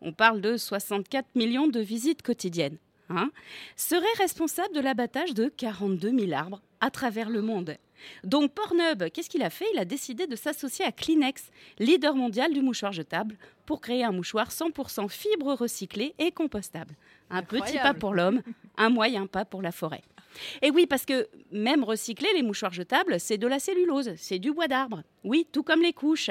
on parle de 64 millions de visites quotidiennes, hein, serait responsable de l'abattage de 42 000 arbres à travers le monde. Donc Pornhub, qu'est-ce qu'il a fait? Il a décidé de s'associer à Kleenex, leader mondial du mouchoir jetable, pour créer un mouchoir 100% fibre recyclée et compostable. Un petit pas pour l'homme, un moyen pas pour la forêt. Et oui, parce que même recycler les mouchoirs jetables, c'est de la cellulose, c'est du bois d'arbre. Oui, tout comme les couches.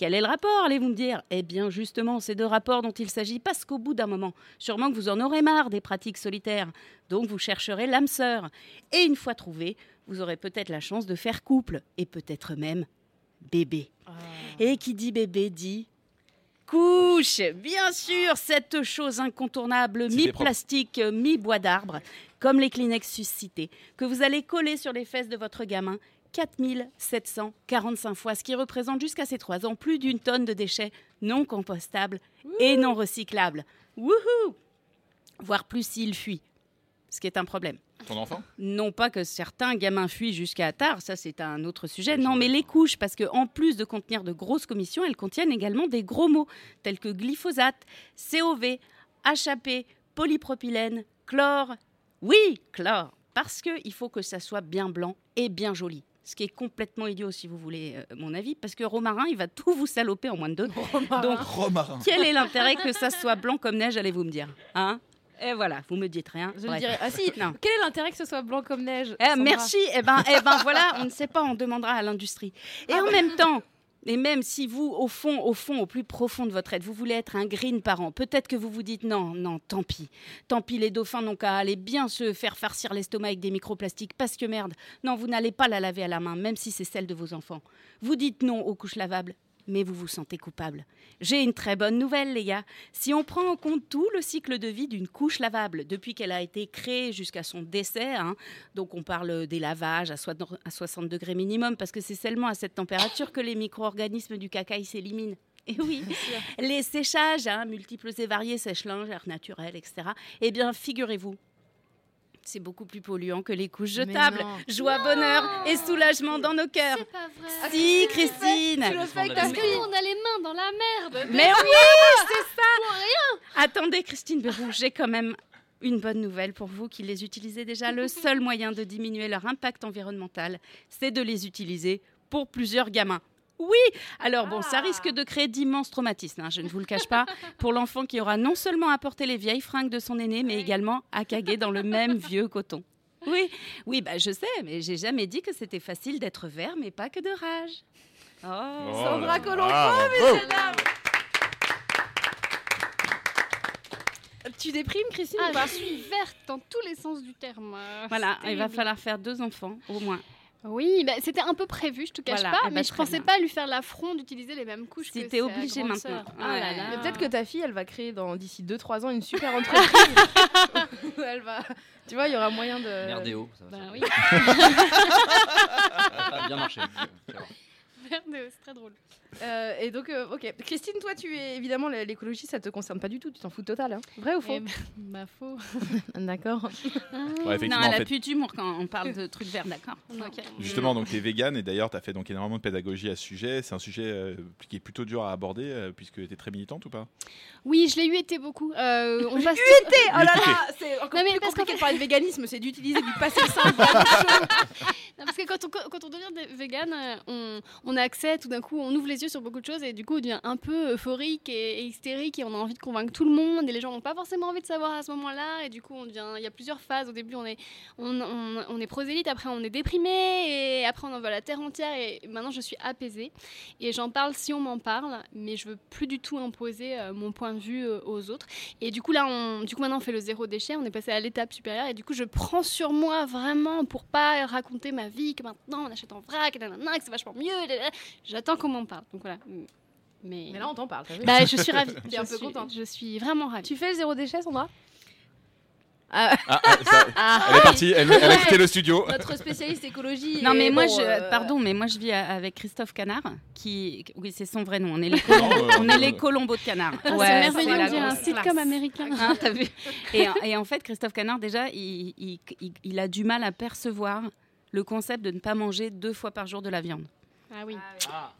Quel est le rapport, allez-vous me dire? Eh bien, justement, c'est de rapports dont il s'agit parce qu'au bout d'un moment, sûrement que vous en aurez marre des pratiques solitaires. Donc, vous chercherez l'âme sœur. Et une fois trouvé, vous aurez peut-être la chance de faire couple et peut-être même bébé. Et qui dit bébé dit couche. Bien sûr, cette chose incontournable, mi-plastique, mi-bois d'arbre, comme les Kleenex suscités, que vous allez coller sur les fesses de votre gamin 4745 fois, ce qui représente jusqu'à ses 3 ans plus d'une tonne de déchets non compostables et non recyclables. Wouhou Voire plus s'il fuit, ce qui est un problème. Ton enfant? Non pas que certains gamins fuient jusqu'à tard, ça c'est un autre sujet. Non, mais les couches, parce que en plus de contenir de grosses commissions, elles contiennent également des gros mots tels que glyphosate, COV, HAP, polypropylène, chlore. Oui, chlore, parce que il faut que ça soit bien blanc et bien joli. Ce qui est complètement idiot si vous voulez euh, mon avis, parce que Romarin, il va tout vous saloper en moins de deux. Donc, Romarin. quel est l'intérêt que ça soit blanc comme neige, allez-vous me dire hein? Et voilà, vous me dites rien. Je dirais. Ah si, Non. quel est l'intérêt que ce soit blanc comme neige? Eh, merci. Eh ben, eh ben voilà, on ne sait pas, on demandera à l'industrie. Et Ah en bah. même temps, et même si vous, au fond, au fond, au plus profond de votre être, vous voulez être un green parent, peut-être que vous vous dites non, non, tant pis. Tant pis, les dauphins n'ont qu'à aller bien se faire farcir l'estomac avec des microplastiques, parce que merde, non, vous n'allez pas la laver à la main, même si c'est celle de vos enfants. Vous dites non aux couches lavables, mais vous vous sentez coupable. J'ai une très bonne nouvelle, les gars. Si on prend en compte tout le cycle de vie d'une couche lavable, depuis qu'elle a été créée jusqu'à son décès, hein, donc on parle des lavages à soi- à 60 degrés minimum, parce que c'est seulement à cette température que les micro-organismes du caca s'éliminent. Et oui, les séchages, hein, multiples et variés, sèche-linge, air naturel, etc. Eh bien, figurez-vous, c'est beaucoup plus polluant que les couches jetables. non. Joie, bonheur et soulagement dans nos cœurs. C'est pas vrai. Si, Christine. Tu le fais Parce qu'on a les mains dans la merde. Mais oui, c'est ça. Attendez, Christine Bérou, j'ai quand même une bonne nouvelle pour vous qui les utilisez déjà. Le seul moyen de diminuer leur impact environnemental, c'est de les utiliser pour plusieurs gamins. Oui, alors bon, ça risque de créer d'immenses traumatismes, hein, je ne vous le cache pas, pour l'enfant qui aura non seulement à porter les vieilles fringues de son aîné, mais également à caguer dans le même vieux coton. Oui, oui, bah je sais, mais j'ai jamais dit que c'était facile d'être vert, mais pas que de rage. Oh, Oh Sandra Colombo, là, messieurs, bravo. dames. Tu déprimes, Christine ou Ah, pas je suis verte dans tous les sens du terme. Voilà, il va falloir faire deux enfants au moins. Oui, bah, c'était un peu prévu, je te cache Voilà, pas, eh ben, mais je très pensais bien. pas lui faire l'affront d'utiliser les mêmes couches. Si que t'es obligée maintenant. Ah là là là. Mais peut-être que ta fille, elle va créer dans d'ici 2-3 ans une super entreprise. elle va. Tu vois, il y aura moyen de. Merdéo, ça va. Bah oui. Ça a bien marché. Merde, c'est très drôle. Euh, et donc, euh, ok. Christine, toi, tu es évidemment l'é- l'écologie, ça te concerne pas du tout. Tu t'en fous total. Hein. Vrai ou faux Eh ben, bah faux. D'accord. Ouais, non, elle en a plus d'humour quand on parle de trucs verts, d'accord. Justement, donc tu es vegan et d'ailleurs tu as fait donc énormément de pédagogie à ce sujet. C'est un sujet euh, qui est plutôt dur à aborder euh, puisque tu es très militante ou pas? Oui, je l'ai eu été beaucoup. Euh, on va UET Oh là là C'est encore Non, mais plus compliqué de parler de véganisme, c'est d'utiliser du passé simple. Non, parce que quand on, quand on devient des- vegan, on, on a accès tout d'un coup, on ouvre les yeux sur beaucoup de choses et du coup on devient un peu euphorique et, et hystérique et on a envie de convaincre tout le monde et les gens n'ont pas forcément envie de savoir à ce moment-là et du coup on devient, il y a plusieurs phases. Au début on est, on, est prosélyte, après on est déprimé et après on en veut à la terre entière et maintenant je suis apaisée et j'en parle si on m'en parle, mais je veux plus du tout imposer euh, mon point de vue euh, aux autres. Et du coup là, on, du coup maintenant on fait le zéro déchet, on est passé à l'étape supérieure et du coup je prends sur moi vraiment pour pas raconter ma vie que maintenant on achète en vrac, et nanana, que c'est vachement mieux. J'attends qu'on m'en parle. Donc voilà. Mais, Mais là, on t'en parle. t'as vu bah, je suis ravie. Je un peu suis- contente. Je suis vraiment ravie. Tu fais le zéro déchet, Sandra? Ah, ah, ça- Elle est partie, elle, elle a quitté le studio. Notre spécialiste écologie. Non, mais moi, bon, je, euh, pardon, mais moi, je vis avec Christophe Canard, qui, oui, c'est son vrai nom. On est les Colombos, on est les Colombos de Canard. Ah, Ouais, c'est merveilleux, la on dirait un sitcom américain. Hein, t'as vu et, et en fait, Christophe Canard, déjà, il, il- il- il a du mal à percevoir le concept de ne pas manger deux fois par jour de la viande. Ah oui.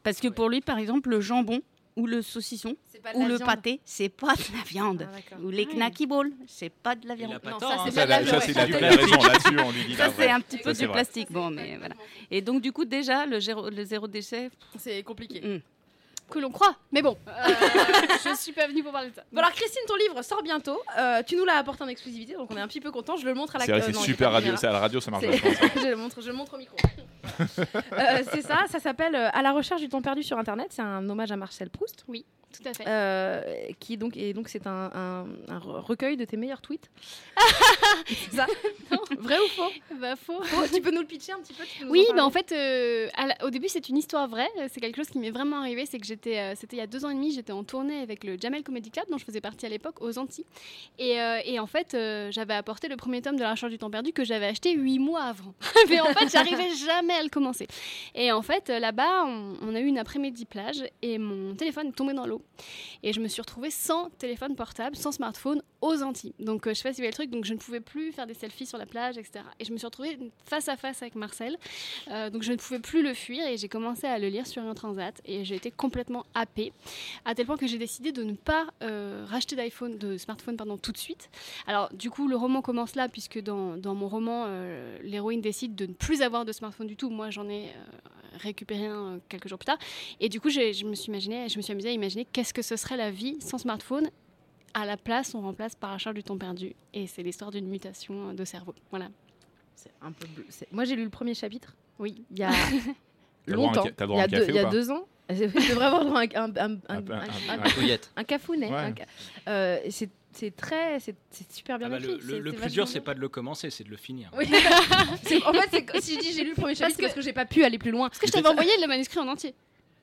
Parce que pour lui, par exemple, le jambon ou le saucisson ou la le viande. pâté, c'est pas de la viande. Ah, ou les Ah knacky balls, c'est pas de la viande. Non, tort, ça, hein. c'est la ça, c'est ouais. la, il a raison là-dessus, on lui dit. Ça, c'est un petit peu Ça, c'est du plastique. Bon, mais voilà. Et donc, du coup, déjà, le, zéro- le zéro déchet, C'est compliqué. Mm. Que l'on croit. Mais bon, euh, je suis pas venue pour parler de ça. Bon alors Christine, ton livre sort bientôt. Euh, tu nous l'as apporté en exclusivité, donc on est un petit peu content. Je le montre à la C'est euh, c'est non, il est super radio. C'est à la radio, ça marche C'est- vachement. ça. je le montre, je le montre au micro. Euh, c'est ça, ça s'appelle euh, À la recherche du temps perdu sur Internet. C'est un hommage à Marcel Proust. Oui, tout à fait. Euh, qui donc et donc c'est un, un- un re- recueil de tes meilleurs tweets. Vrai ou faux? Bah faux. Tu peux nous le pitcher un petit peu tu peux nous Oui, en bah en fait, euh, la- au début, c'est une histoire vraie. Euh, C'est quelque chose qui m'est vraiment arrivé. C'est que j'étais, euh, c'était il y a deux ans et demi, j'étais en tournée avec le Jamel Comedy Club, dont je faisais partie à l'époque, aux Antilles. Et, et en fait, j'avais apporté le premier tome de La Recherche du Temps Perdu que j'avais acheté huit mois avant. Mais en fait, j'arrivais jamais à le commencer. Et en fait, là-bas, on, on a eu une après-midi plage et mon téléphone est tombé dans l'eau. Et je me suis retrouvée sans téléphone portable, sans smartphone aux Antilles. Donc euh, je sais pas si le truc, donc je ne pouvais plus faire des selfies sur la plage, etc. Et je me suis retrouvée face à face avec Marcel. Euh, donc je ne pouvais plus le fuir et j'ai commencé à le lire sur un transat et j'ai été complètement happée à tel point que j'ai décidé de ne pas euh, racheter d'iPhone, de smartphone pardon, tout de suite. Alors du coup le roman commence là puisque dans, mon roman l'héroïne décide de ne plus avoir de smartphone du tout. Moi j'en ai récupéré un quelques jours plus tard et du coup me suis imaginé, je me suis amusée à imaginer qu'est-ce que ce serait la vie sans smartphone. À la place, on remplace par Charles du temps perdu et c'est l'histoire d'une mutation de cerveau. Voilà. C'est un peu bleu. C'est- Moi, j'ai lu le premier chapitre. Oui. Il y a longtemps. Il droit y à a un deux, il y a deux ans. Je devrais avoir le droit à un, un, un, cafounet. Ouais. un ca- euh, c'est c'est très, c'est c'est super bien Ah bah, écrit. le, le- c'est- le c'est plus dur, bien. c'est pas de le commencer, c'est de le finir. Oui. C'est- en fait, c'est- si je dis j'ai lu le premier chapitre, c'est parce que j'ai pas pu aller plus loin. Parce que je t'avais envoyé le manuscrit en entier.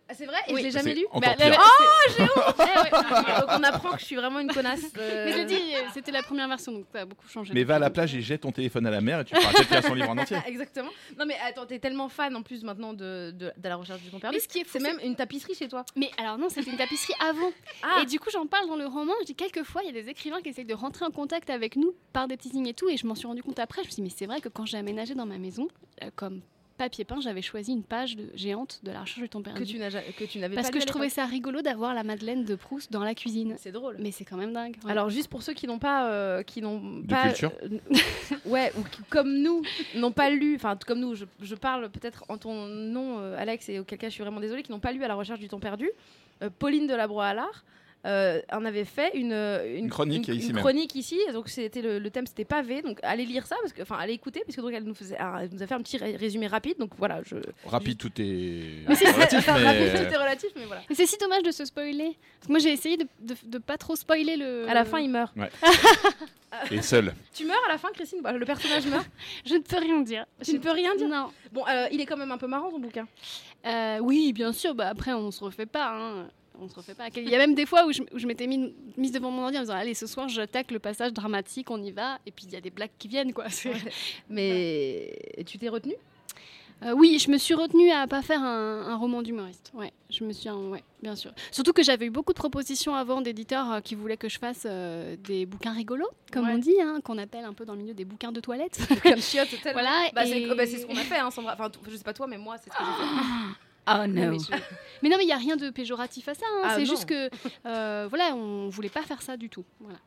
Ah, c'est vrai? Et Oui. je l'ai jamais lu? encore Bah, pire. Oh, j'ai honte Eh ouais. Donc on apprend que je suis vraiment une connasse. euh, Mais je dit, euh, c'était la première version, donc ça a beaucoup changé. Mais va à la plage et jette ton téléphone à la mer et tu pourras peut-être lire son livre en entier. Exactement. Non mais attends, t'es tellement fan en plus maintenant de, de, de la recherche du temps perdu. Mais ce qui est fou, c'est même une tapisserie chez toi. Mais alors non, c'était une tapisserie avant. Ah. Et du coup, j'en parle dans le roman. Je dis quelquefois, il y a des écrivains qui essayent de rentrer en contact avec nous par des petits signes et tout. Et je m'en suis rendu compte après. Je me suis dit, mais c'est vrai que quand j'ai aménagé dans ma maison, euh, comme papier peint, j'avais choisi une page de- géante de la recherche du temps perdu. Que tu n'as ja- que tu n'avais Parce pas que lu à je trouvais ça rigolo d'avoir la Madeleine de Proust dans la cuisine. C'est drôle. Mais c'est quand même dingue. ouais. Alors juste pour ceux qui n'ont pas, euh, qui n'ont De pas, culture. euh, ouais, ou qui, comme nous n'ont pas lu, enfin comme nous, je, je parle peut-être en ton nom, euh, Alex, et auquel cas je suis vraiment désolée, qui n'ont pas lu à la recherche du temps perdu. euh, Pauline Delabroix Allard euh, en avait fait une, une, Une chronique une- ici une même. chronique ici. Donc c'était le, le thème, c'était pavé. Donc allez lire ça parce que, enfin allez écouter parce que donc elle nous faisait, un- elle nous a fait un petit ré- résumé rapide. Donc voilà, je. Rapide, tout est Mais c'est- relatif, enfin, rapide, mais... tout est relatif, mais voilà. Mais c'est si dommage de se spoiler. Parce que moi, j'ai essayé de, de, de pas trop spoiler le. À la fin, il meurt. Ouais. Et seul. Tu meurs à la fin, Christine Bah, Le personnage meurt? Je ne peux rien dire. Tu ne peux rien dire? Non. Bon, euh, il est quand même un peu marrant ton bouquin. Euh, oui, bien sûr. Bah, après, on se refait pas. Hein. On se refait pas. Il y a même des fois où je, où je m'étais mis- mise devant mon ordi en disant Allez, ce soir, j'attaque le passage dramatique, on y va. Et puis, il y a des blagues qui viennent, quoi. Mais tu t'es retenu Euh, oui, je me suis retenue à pas faire un, un roman d'humoriste. Ouais, je me suis, ouais, bien sûr. Surtout que j'avais eu beaucoup de propositions avant d'éditeurs euh, qui voulaient que je fasse euh, des bouquins rigolos, comme Ouais. on dit, hein, qu'on appelle un peu dans le milieu des bouquins de toilette. Comme chiotte, tellement. Voilà, Bah, et- bah, c'est ce qu'on a fait, hein, Sandra. Enfin, je sais pas toi, mais moi, c'est ce que j'ai fait. Oh Ouais, no. mais, je- mais non, mais il n'y a rien de péjoratif à ça. hein. Ah, c'est non. juste que, euh, voilà, on voulait pas faire ça du tout. Voilà.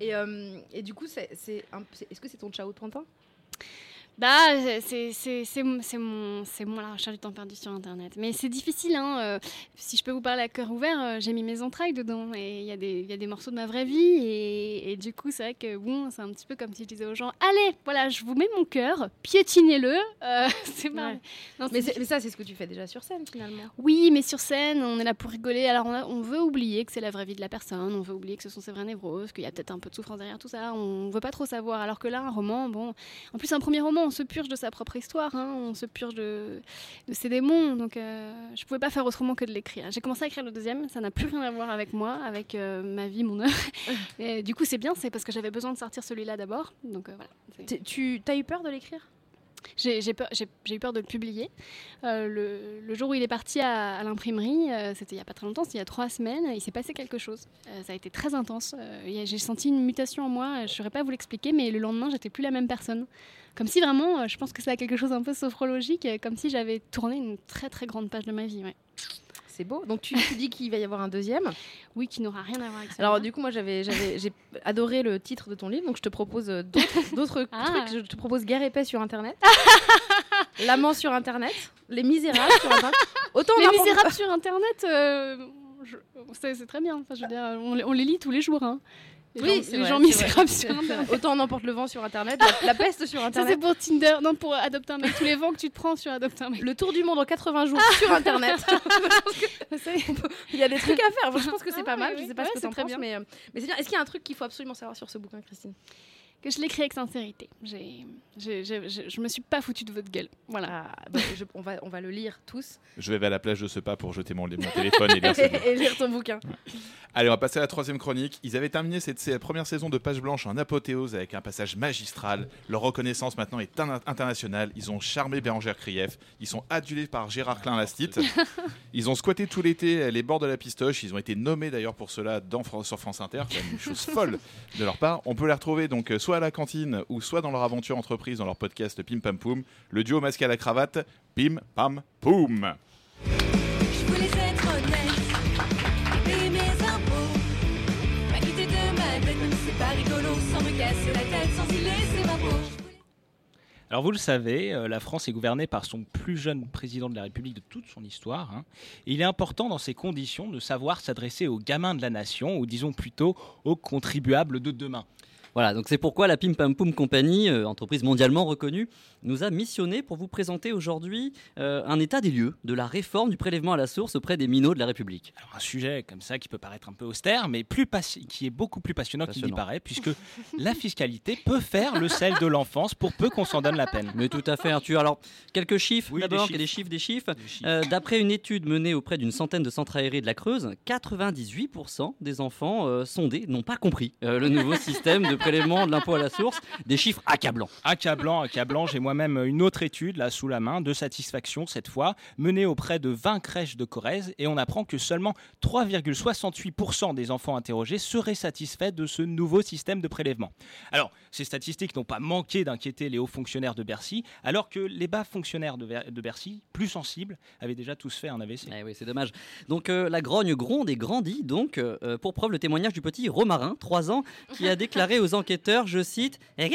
Et, euh, et du coup, c'est, c'est un- c'est- est-ce que c'est ton ciao de printemps? Bah, c'est mon, mon, la recherche du temps perdu sur Internet. Mais c'est difficile, hein. euh, si je peux vous parler à cœur ouvert, euh, j'ai mis mes entrailles dedans et il y, a des- il y a des morceaux de ma vraie vie et, et du coup, c'est vrai que bon, c'est un petit peu comme si je disais aux gens, allez, voilà, je vous mets mon cœur, piétinez-le. euh, c'est marrant. Ouais. Mais, ça, c'est ce que tu fais déjà sur scène finalement. Oui, mais sur scène, on est là pour rigoler. Alors, on, a- on veut oublier que c'est la vraie vie de la personne, on veut oublier que ce sont ses vraies névroses, qu'il y a peut-être un peu de souffrance derrière tout ça. On veut pas trop savoir. Alors que là, un roman, bon. En plus, un premier roman, on se purge de sa propre histoire, hein, on se purge de, de ses démons. Donc, euh, je pouvais pas faire autrement que de l'écrire. J'ai commencé à écrire le deuxième, ça n'a plus rien à voir avec moi, avec euh, ma vie, mon œuvre. Et du coup, c'est bien, c'est parce que j'avais besoin de sortir celui-là d'abord. Donc, euh, voilà. Tu as eu peur de l'écrire? J'ai eu peur de le publier. Euh, le, le jour où il est parti à, à l'imprimerie, euh, c'était il n'y a pas très longtemps, c'était il y a trois semaines, il s'est passé quelque chose. Euh, ça a été très intense. J'ai senti une mutation en moi, je ne saurais pas vous l'expliquer, mais le lendemain, j'étais plus la même personne. Comme si vraiment, euh, je pense que c'est quelque chose un peu sophrologique, euh, comme si j'avais tourné une très très grande page de ma vie. ouais. C'est beau. Donc tu, tu dis qu'il va y avoir un deuxième. Oui, qui n'aura rien à voir avec ça. Alors du coup, moi, j'avais, j'avais, j'ai adoré le titre de ton livre, donc je te propose euh, d'autres, Ah. trucs. Je te propose Guerre et paix sur Internet, L'amant sur Internet, Les Misérables sur Internet. Autant Les Misérables sur Internet, euh, c'est c'est très bien. Enfin, je veux dire, on, les- on les lit tous les jours. hein. Les Oui, gens, c'est les vrai, gens misérables sur Internet. Autant on emporte le vent sur Internet, la, la peste sur Ça, Internet. c'est pour Tinder. Non, pour adopter un mec. Tous les vents que tu te prends sur adopter un mec. Le tour du monde en 80 jours sur Internet. Il y a des trucs à faire. Enfin, je pense que c'est Ah pas mal. oui. Je sais pas Ouais, ce que c'est t'en très penses, bien. mais, euh, mais c'est bien. Est-ce qu'il y a un truc qu'il faut absolument savoir sur ce bouquin, Christine? Que je l'écris avec sincérité. J'ai, j'ai- j'ai- j'ai- je me suis pas foutu de votre gueule. Voilà. Ah, bah, je- on, va, on va le lire tous. Je vais à la plage de ce pas pour jeter mon, mon téléphone et lire et ton bouquin. Allez, on va passer à la troisième chronique. Ils avaient terminé cette cette première saison de Page Blanche en apothéose avec un passage magistral. Leur reconnaissance maintenant est in- internationale. Ils ont charmé Bérangère Krief. Ils sont adulés par Gérard Klein Lastite. Ils ont squatté tout l'été les bords de la pistoche. Ils ont été nommés d'ailleurs pour cela dans, sur France Inter. C'est quand même une chose folle de leur part. On peut les retrouver donc soit à la cantine ou soit dans leur aventure entreprise dans leur podcast Pim Pam Poum. Le duo masqué à la cravate, Pim Pam Poum. Je voulais être honnête, payer mes impôts, pas quitter de ma tête, même si c'est pas rigolo, sans me casser la tête, sans y laisser ma peau. Alors vous le savez, euh, la France est gouvernée par son plus jeune président de la République de toute son histoire. hein. Et il est important dans ces conditions de savoir s'adresser aux gamins de la nation, ou disons plutôt aux contribuables de demain. Voilà, donc c'est pourquoi la Pim Pam Poum Company, euh, entreprise mondialement reconnue, nous a missionné pour vous présenter aujourd'hui euh, un état des lieux de la réforme du prélèvement à la source auprès des minots de la République. Alors un sujet comme ça qui peut paraître un peu austère, mais plus qui est beaucoup plus passionnant qu'il n'y Passionnant. paraît, puisque la fiscalité peut faire le sel de l'enfance pour peu qu'on s'en donne la peine. Mais tout à fait, Arthur. Alors, quelques chiffres Oui, des d'abord, chiffres. des chiffres, des chiffres. Euh, D'après une étude menée auprès d'une centaine de centres aérés de la Creuse, 98% des enfants sondés n'ont pas compris le nouveau système de prélèvement de l'impôt à la source. Des chiffres accablants. Accablant, accablant. J'ai moi-même une autre étude là sous la main de satisfaction cette fois, menée auprès de 20 crèches de Corrèze et on apprend que seulement 3,68% des enfants interrogés seraient satisfaits de ce nouveau système de prélèvement. Alors, ces statistiques n'ont pas manqué d'inquiéter les hauts fonctionnaires de Bercy, alors que les bas fonctionnaires de, Ver- de Bercy, plus sensibles, avaient déjà tous fait un AVC. Eh oui, c'est dommage. Donc euh, la grogne gronde et grandit, donc, euh, euh, pour preuve le témoignage du petit Romarin, 3 ans, qui a déclaré aux enquêteurs, je cite, Eh,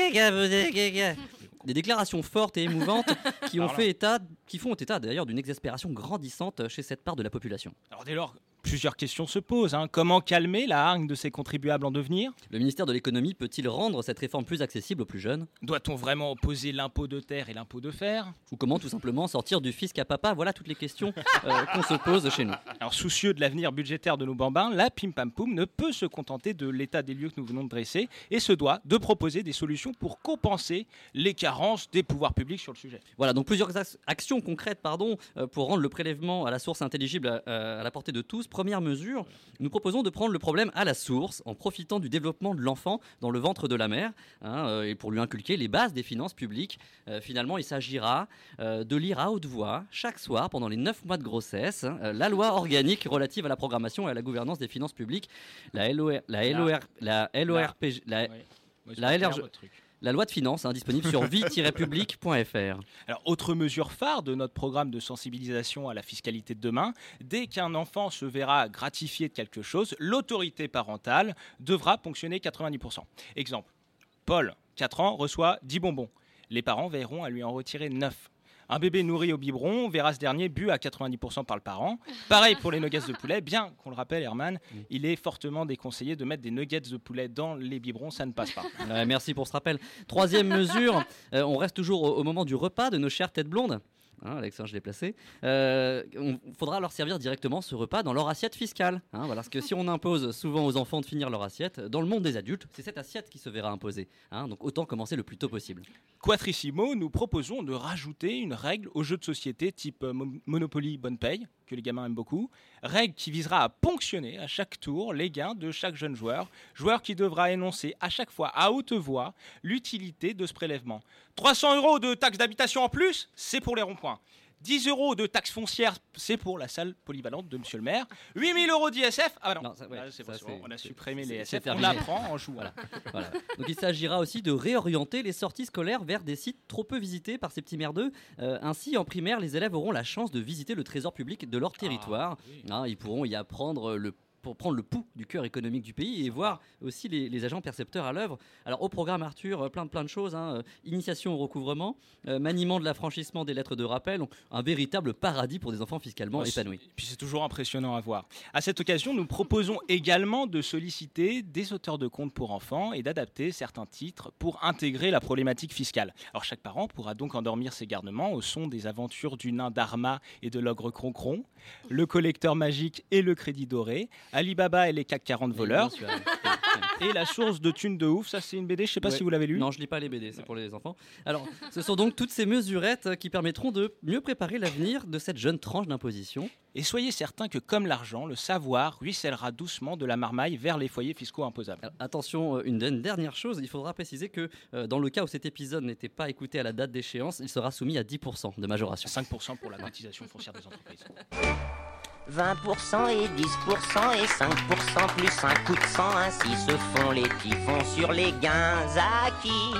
des déclarations fortes et émouvantes qui, ont fait état, qui font état d'ailleurs d'une exaspération grandissante chez cette part de la population. Alors dès lors, plusieurs questions se posent. hein. Comment calmer la hargne de ces contribuables en devenir? Le ministère de l'économie peut-il rendre cette réforme plus accessible aux plus jeunes? Doit-on vraiment opposer l'impôt de terre et l'impôt de fer? Ou comment tout simplement sortir du fisc à papa? Voilà toutes les questions euh, qu'on se pose chez nous. Alors, soucieux de l'avenir budgétaire de nos bambins, la Pim Pam Poum ne peut se contenter de l'état des lieux que nous venons de dresser et se doit de proposer des solutions pour compenser les carences des pouvoirs publics sur le sujet. Voilà, donc plusieurs ac- actions concrètes pardon, euh, pour rendre le prélèvement à la source intelligible à- à la portée de tous. Première mesure, nous proposons de prendre le problème à la source en profitant du développement de l'enfant dans le ventre de la mère hein, euh, et pour lui inculquer les bases des finances publiques. Euh, finalement, il s'agira euh, de lire à haute voix chaque soir pendant les 9 mois de grossesse hein, euh, la loi organique relative à la programmation et à la gouvernance des finances publiques, la LOR, la LOR, la LORPG, la, la LRG. La loi de finances, hein, disponible sur vie-public.fr. Alors, autre mesure phare de notre programme de sensibilisation à la fiscalité de demain, dès qu'un enfant se verra gratifié de quelque chose, l'autorité parentale devra ponctionner 90%. Exemple, Paul, 4 ans, reçoit 10 bonbons. Les parents veilleront à lui en retirer 9. Un bébé nourri au biberon verra ce dernier bu à 90% par le parent. Pareil pour les nuggets de poulet, bien qu'on le rappelle, Herman, il est fortement déconseillé de mettre des nuggets de poulet dans les biberons, ça ne passe pas. Ouais, merci pour ce rappel. Troisième mesure, euh, on reste toujours au, au moment du repas de nos chères têtes blondes. Hein, Alexandre, je l'ai placé. Euh, on faudra leur servir directement ce repas dans leur assiette fiscale. hein, voilà, parce que si on impose souvent aux enfants de finir leur assiette, dans le monde des adultes, c'est cette assiette qui se verra imposer. hein, donc autant commencer le plus tôt possible. Quatrissimo, nous proposons de rajouter une règle aux jeux de société type euh, Mo- Monopoly Bonne Paye, que les gamins aiment beaucoup. Règle qui visera à ponctionner à chaque tour les gains de chaque jeune joueur. Joueur qui devra énoncer à chaque fois à haute voix l'utilité de ce prélèvement. 300 euros de taxe d'habitation en plus, c'est pour les ronds-points. 10 euros de taxe foncière, c'est pour la salle polyvalente de Monsieur le maire. 8000 euros d'ISF, ah bah non, ça, ouais, Ah, c'est ça, on a supprimé les SF, on apprend en jouant. Voilà. Voilà. Donc il s'agira aussi de réorienter les sorties scolaires vers des sites trop peu visités par ces petits merdeux. Euh, ainsi, en primaire, les élèves auront la chance de visiter le trésor public de leur territoire. Hein, ils pourront y apprendre le pour prendre le pouls du cœur économique du pays et voir aussi les, les agents percepteurs à l'œuvre. Alors au programme Arthur, euh, plein de plein de choses, hein, euh, initiation au recouvrement, euh, maniement de l'affranchissement des lettres de rappel, donc un véritable paradis pour des enfants fiscalement Oh, épanouis. Puis c'est toujours impressionnant à voir. À cette occasion, nous proposons également de solliciter des auteurs de comptes pour enfants et d'adapter certains titres pour intégrer la problématique fiscale. Alors chaque parent pourra donc endormir ses garnements au son des aventures du nain Dharma et de l'ogre Croncron, le collecteur magique et le crédit doré, Alibaba et les CAC 40 voleurs. et la source de thunes de ouf, ça c'est une BD, je sais pas Ouais. si vous l'avez lu. Non, je lis pas les BD, c'est pour les enfants. Alors, ce sont donc toutes ces mesurettes euh, qui permettront de mieux préparer l'avenir de cette jeune tranche d'imposition. Et soyez certains que comme l'argent, le savoir ruissellera doucement de la marmaille vers les foyers fiscaux imposables. Alors, attention, euh, une, une dernière chose, il faudra préciser que euh, dans le cas où cet épisode n'était pas écouté à la date d'échéance, il sera soumis à 10% de majoration. 5% pour la cotisation foncière des entreprises. 20% et 10% et 5% plus un coup de sang, ainsi se font les typhons sur les gains acquis.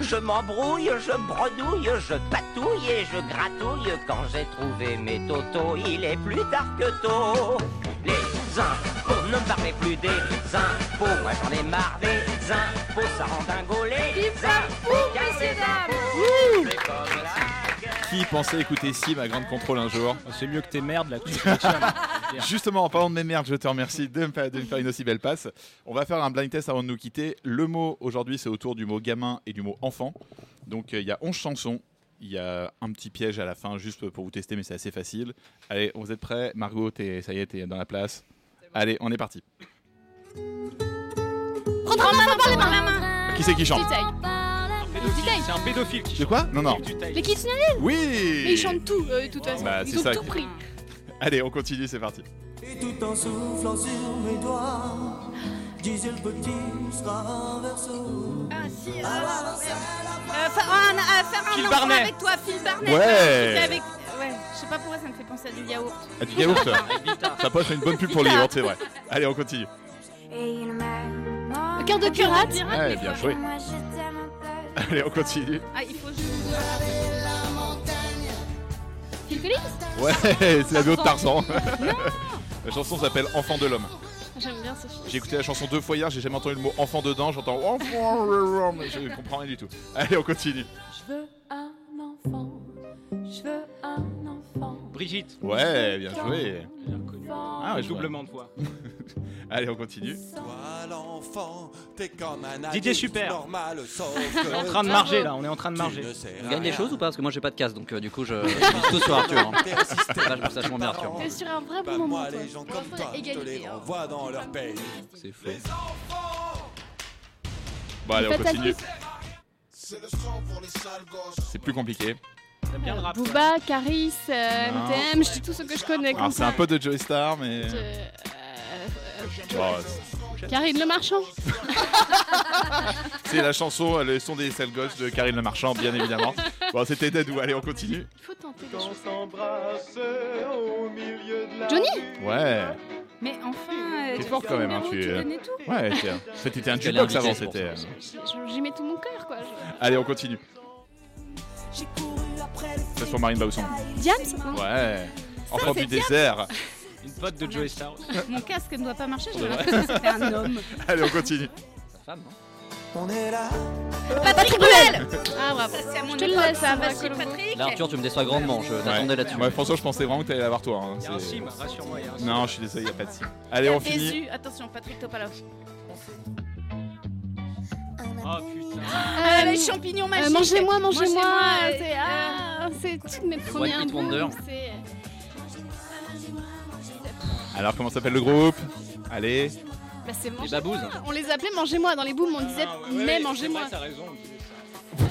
Je m'embrouille, je bredouille, je patouille et je gratouille. Quand j'ai trouvé mes totos, il est plus tard que tôt. Les impôts, ne me parlez plus des impôts, moi j'en ai marre des impôts, ça rend dingo. Les impôts, Qui pensait écouter Sim à Grande Contrôle un jour C'est mieux que tes merdes là que tu Justement, en parlant de mes merdes, je te remercie de me, faire, de me faire une aussi belle passe. On va faire un blind test avant de nous quitter. Le mot aujourd'hui, c'est autour du mot gamin et du mot enfant. Donc, euh, il y a 11 chansons. Il y a un petit piège à la fin, juste pour vous tester, mais c'est assez facile. Allez, vous êtes prêts? Margot, t'es- ça y est, t'es dans la place. Allez, on est parti. Prends main par les mains. Qui c'est qui chante? C'est un pédophile qui De quoi Non, non. Les Kids Daniel Oui Mais ils chantent tout, euh, de toute façon. Bah, ils c'est ont ça. tout pris. Allez, on continue, c'est parti. Et tout en soufflant sur mes doigts, disait le petit sera un verso. Ah, si, euh, euh, faire un, euh, faire un Phil enfant Barnet. avec toi, Phil Barnet. Ouais. euh, avec- je sais pas pourquoi ça me fait penser à du yaourt. Ah, du yaourt Ça peut être une bonne pub pour le yaourt, c'est vrai. Allez, on continue. Le cœur de pirate. Ouais, bien joué. Allez, on continue. Ah, il faut Collins Ouais, c'est la BO de Tarzan. La chanson s'appelle Enfant de l'homme. J'aime bien ce film. J'ai écouté la chanson deux fois hier, j'ai jamais entendu le mot enfant dedans, j'entends enfant, mais je comprends rien du tout. Allez, on continue. Je veux un enfant, je veux un enfant. Brigitte. Ouais, bien joué. Ah, ouais, doublement de voix. Allez, on continue. Toi l'enfant, t'es comme un Didier Super. normal, sauf On est en train de marger là, on est en train de marger. On gagne des choses ou pas? Parce que moi j'ai pas de casse, donc euh, du coup je, je mise tout sur Arthur. hein. Là, je me sache mon bien Arthur. T'es sur un vrai bon moment. moi, toi. les gens Pour comme l'instant, toi, je te les égalité, renvoie dans leur pays. C'est faux. Bon, allez, on continue. C'est plus compliqué. T'aimes bien le rap Booba, Caris, euh. MTM, je dis tout ce que je connais. Alors, comme c'est un peu de Joey Star, mais. Euh, euh, c'est- Karine Le Marchand. c'est la chanson, le son des sales gosses de Karine Le Marchand, bien évidemment. Bon, c'était Dadou. Allez, on continue. Il faut tenter des choses. au milieu de la Johnny Ouais. Mais enfin. euh, T'es fort quand même, un hein, tu tout. Ouais, t'es un- jukebox avant, c'était. euh, J'y mets tout mon cœur, quoi. Je- Allez, on continue. Ça pour Marine Bausson. Diane non Ouais. Enfant c'est du désert. Une pote de Joey Star. Mon casque ne doit pas marcher, C'est j'ai vrai. l'impression que c'était un homme. Allez, on continue. On est là. Patrick Bruel Ah, bravo. Ça, c'est à mon Je te époque, le laisse, ça. hein, Vas-y. Patrick. Là Arthur tu me déçois grandement, je t'attendais là-dessus. Ouais, François, je pensais vraiment que t'allais l'avoir toi. hein. Il y a un C'est- sim, rassure-moi. il y a un sim. Non, je suis désolé, y a pas de sim. Allez, on finit. Attention, Patrick Topalov. Oh putain. Euh, les champignons Euh, magiques. mangez-moi, mangez-moi. euh, C'est ah, c'est toutes mes premières Hit Wonder. Alors, comment s'appelle le groupe? Allez. Bah, c'est Les mangez- babouses. On les appelait mangez-moi dans les booms, on disait Ah, ouais, mais mangez-moi. vrai, T'as raison. vous,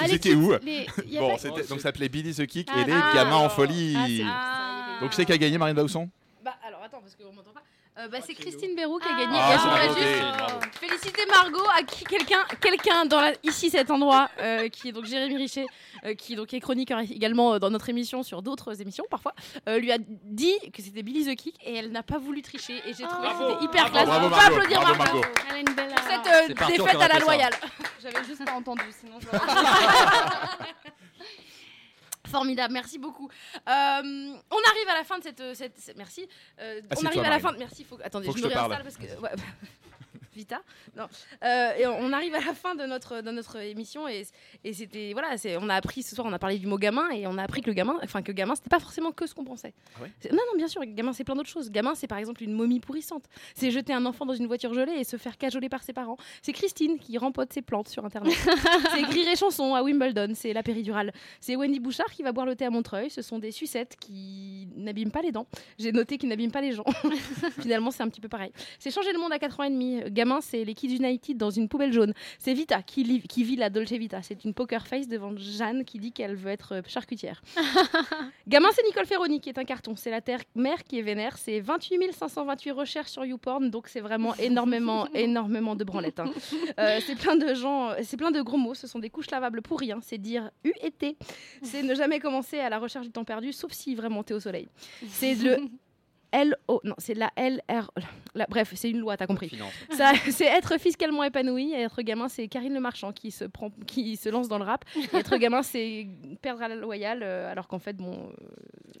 Ah, étiez kids, où? les- y a Bon, pas- c'était- donc ça s'appelait Billy the Kick Ah, et les ah. gamins en Ah, folie. c'est- donc, tu sais qui a gagné Marine Bausson? Bah alors attends parce qu'on m'entend pas. Euh, bah, c'est Christine Bérou qui a gagné. Ah, c'est j'aimerais Margot, juste féliciter Margot à qui quelqu'un, quelqu'un dans la, ici cet endroit, euh, qui est donc Jérémy Richet, euh, qui donc est chroniqueur également euh, dans notre émission sur d'autres émissions parfois, euh, lui a dit que c'était Billy the Kick et elle n'a pas voulu tricher et j'ai trouvé que c'était hyper Bravo, classe. bravo, On peut Margot, applaudir bravo, Margot. Margot. Elle a une belle Pour cette défaite à la loyale. J'avais juste pas entendu, sinon Formidable, merci beaucoup. Euh, on arrive à la fin de cette. cette- cette- merci. Euh, Ah, on arrive toi, à la Marine. fin. de- Merci. Faut, attendez, Faut que je je me réinstalle parce que. ouais. Vita. Non. Euh, et on arrive à la fin de notre, de notre émission et, et c'était voilà, c'est, on a appris ce soir, on a parlé du mot gamin et on a appris que le gamin, enfin que gamin, c'était pas forcément que ce qu'on pensait. Ah ouais non, non, bien sûr, gamin, c'est plein d'autres choses. Gamin, c'est par exemple une momie pourrissante. C'est jeter un enfant dans une voiture gelée et se faire cajoler par ses parents. C'est Christine qui rempote ses plantes sur Internet. c'est écrire et chansons à Wimbledon. C'est la péridurale. C'est Wendy Bouchard qui va boire le thé à Montreuil. Ce sont des sucettes qui n'abîment pas les dents. J'ai noté qu'ils n'abîment pas les gens. Finalement, c'est un petit peu pareil. C'est changer le monde à 4 ans et demi. Gamin, c'est les Kids United dans une poubelle jaune. C'est Vita qui, li- qui vit la Dolce Vita. C'est une poker face devant Jeanne qui dit qu'elle veut être euh, charcutière. Gamin, c'est Nicole Ferroni qui est un carton. C'est la terre mère qui est vénère. C'est 28 528 recherches sur YouPorn. Donc, c'est vraiment énormément, énormément de branlettes. hein. Euh, c'est plein de gens, c'est plein de gros mots. Ce sont des couches lavables pour rien. C'est dire U et T. C'est ne jamais commencer à la recherche du temps perdu, sauf si vraiment t'es au soleil. C'est le L-O. Non, c'est la L-R. la- bref, c'est une loi, t'as compris. Ça, c'est être fiscalement épanoui. Et être gamin, c'est Karine Le Marchand qui se, prend, qui se lance dans le rap. Et être gamin, c'est perdre à la loyale, euh, alors qu'en fait, bon. euh,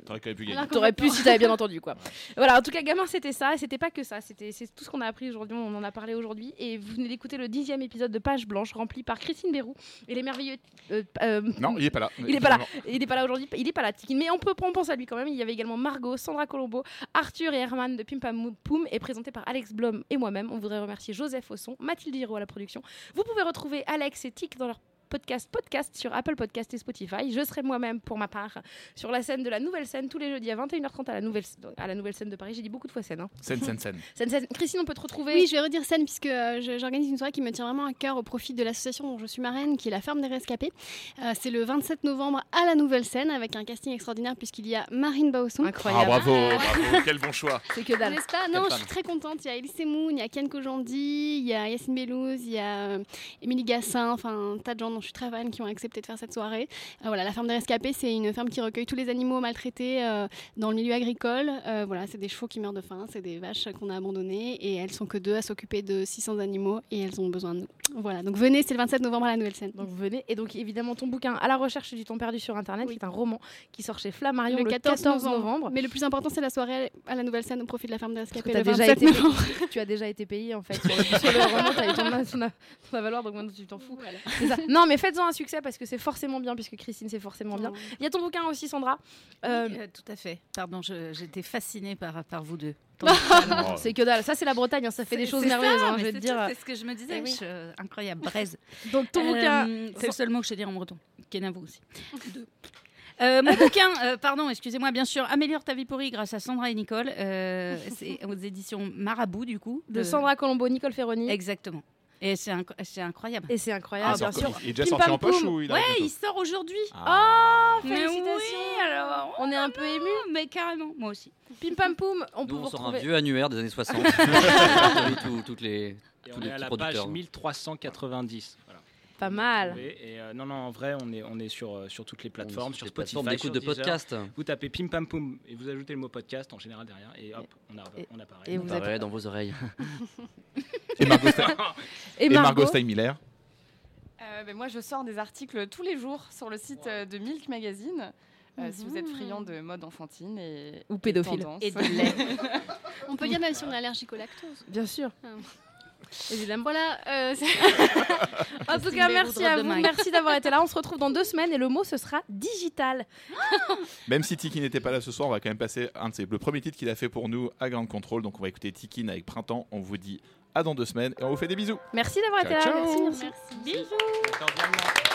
T'aurais quand même pu gagner. T'aurais pu si t'avais bien entendu quoi. Voilà, en tout cas, gamin, c'était ça, et c'était pas que ça, c'était c'est tout ce qu'on a appris aujourd'hui, on en a parlé aujourd'hui, et vous venez d'écouter le dixième épisode de Page Blanche rempli par Christine Bérou et les merveilleux. euh, Non, il est pas là. Il est pas là. Il est pas là aujourd'hui. Il est pas là. Mais on peut on pense à lui quand même. Il y avait également Margot, Sandra Colombo, Arthur et Herman de Pim Pam Poum et présenté par Alex Blom et moi-même. On voudrait remercier Joseph au son, Mathilde Giraud à la production. Vous pouvez retrouver Alex et Tic dans leur podcast podcast sur Apple Podcast et Spotify. Je serai moi-même pour ma part sur la scène de la nouvelle scène tous les jeudis à 21h30 à la nouvelle à la nouvelle scène de Paris. J'ai dit beaucoup de fois scène. hein. Scène, scène, scène. Scène, scène. Christine, on peut te retrouver. Oui, je vais redire scène puisque euh, j'organise une soirée qui me tient vraiment à cœur au profit de l'association dont je suis marraine, qui est la Ferme des Rescapés. Euh, c'est le 27 novembre à la Nouvelle Scène avec un casting extraordinaire puisqu'il y a Marine Bausson. Ah, bravo, bravo, quel bon choix. C'est que dalle. Pas? Non, je suis très contente. Il y a Elise Semoun, il y a Ken Kojandi, il y a Yacine Bellouz, il y a Émilie Gassin, enfin un tas de gens dont je suis très fan qui ont accepté de faire cette soirée. Euh, voilà, la ferme des rescapés, c'est une ferme qui recueille tous les animaux maltraités euh, dans le milieu agricole. Euh, voilà, c'est des chevaux qui meurent de faim, c'est des vaches qu'on a abandonnées et elles sont que deux à s'occuper de 600 animaux et elles ont besoin de. Voilà, donc venez, c'est le 27 novembre à la Nouvelle Scène. Donc venez et donc évidemment ton bouquin à la recherche du temps perdu sur internet qui est un roman qui sort chez Flammarion le, 14, novembre. Mais le plus important, c'est la soirée à la Nouvelle Scène au profit de la ferme des Parce que rescapés t'as le déjà 27 été novembre. payé- tu as déjà été payé en fait sur le, sur le roman, t'as eu ton, ton, ton avaloir donc maintenant tu t'en fous. Ça. Non mais faites-en un succès parce que c'est forcément bien puisque Christine c'est forcément bien. Il y a ton bouquin aussi Sandra. Euh, Oui, euh, tout à fait. Pardon, j'étais fascinée par, par vous deux. c'est que dalle. Ça c'est la Bretagne, hein, ça fait des choses c'est merveilleuses. ça, hein, je vais c'est te dire. tout, C'est ce que je me disais. Eh oui. je- incroyable, braise. Donc ton bouquin. C'est le seul mot que je sais dire en breton. Kenavo aussi. Deux. Euh, mon bouquin, euh, pardon, excusez-moi, bien sûr, Améliore ta vie pourrie grâce à Sandra et Nicole. Euh, c'est aux éditions Marabout, du coup. De Sandra Colombo, Nicole Ferroni. Exactement. Et c'est inc- c'est incroyable. Et c'est incroyable, Ah, bien sûr. il est déjà Pim sorti en poche ou il Ouais, il sort aujourd'hui. Oh, Mais félicitations. oui, alors. On est un peu ému. Mais carrément, moi aussi. Pim pam poum, on peut Nous, vous on sort un vieux annuaire des années 60. qui répertorie tout- toutes les, Et tous on les est à petits la producteurs. page 1390. Voilà. Pas mal. Et, et, euh, non, non, en vrai, on est, on est sur, euh, sur toutes les plateformes, sur sur les Spotify, plateformes sur de Deezer. podcast. Vous tapez Pim Pam Poum et vous ajoutez le mot podcast en général derrière et hop, on, a, on apparaît. et On apparaît dans vos oreilles. Et Margot, Stein- Et et Margot Margot Steinmiller. Euh, ben, moi, je sors des articles tous les jours sur le site euh, de Milk Magazine. euh, Si vous êtes friand de mode enfantine et Ou pédophile. Et de lait. On peut dire même si on est allergique au lactose. Bien sûr. Ah. Évidemment. Voilà. euh, En tout cas, merci à vous. Merci d'avoir été là. On se retrouve dans deux semaines et le mot ce sera digital. Même si Tiki n'était pas là ce soir, on va quand même passer un de ses, le premier titre qu'il a fait pour nous à Grande Contrôle. Donc on va écouter Tikin avec Printemps. On vous dit à dans deux semaines et on vous fait des bisous. Merci d'avoir été là. ciao. Merci, merci. Cordialement. Why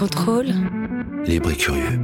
contrôle. Libre et curieux.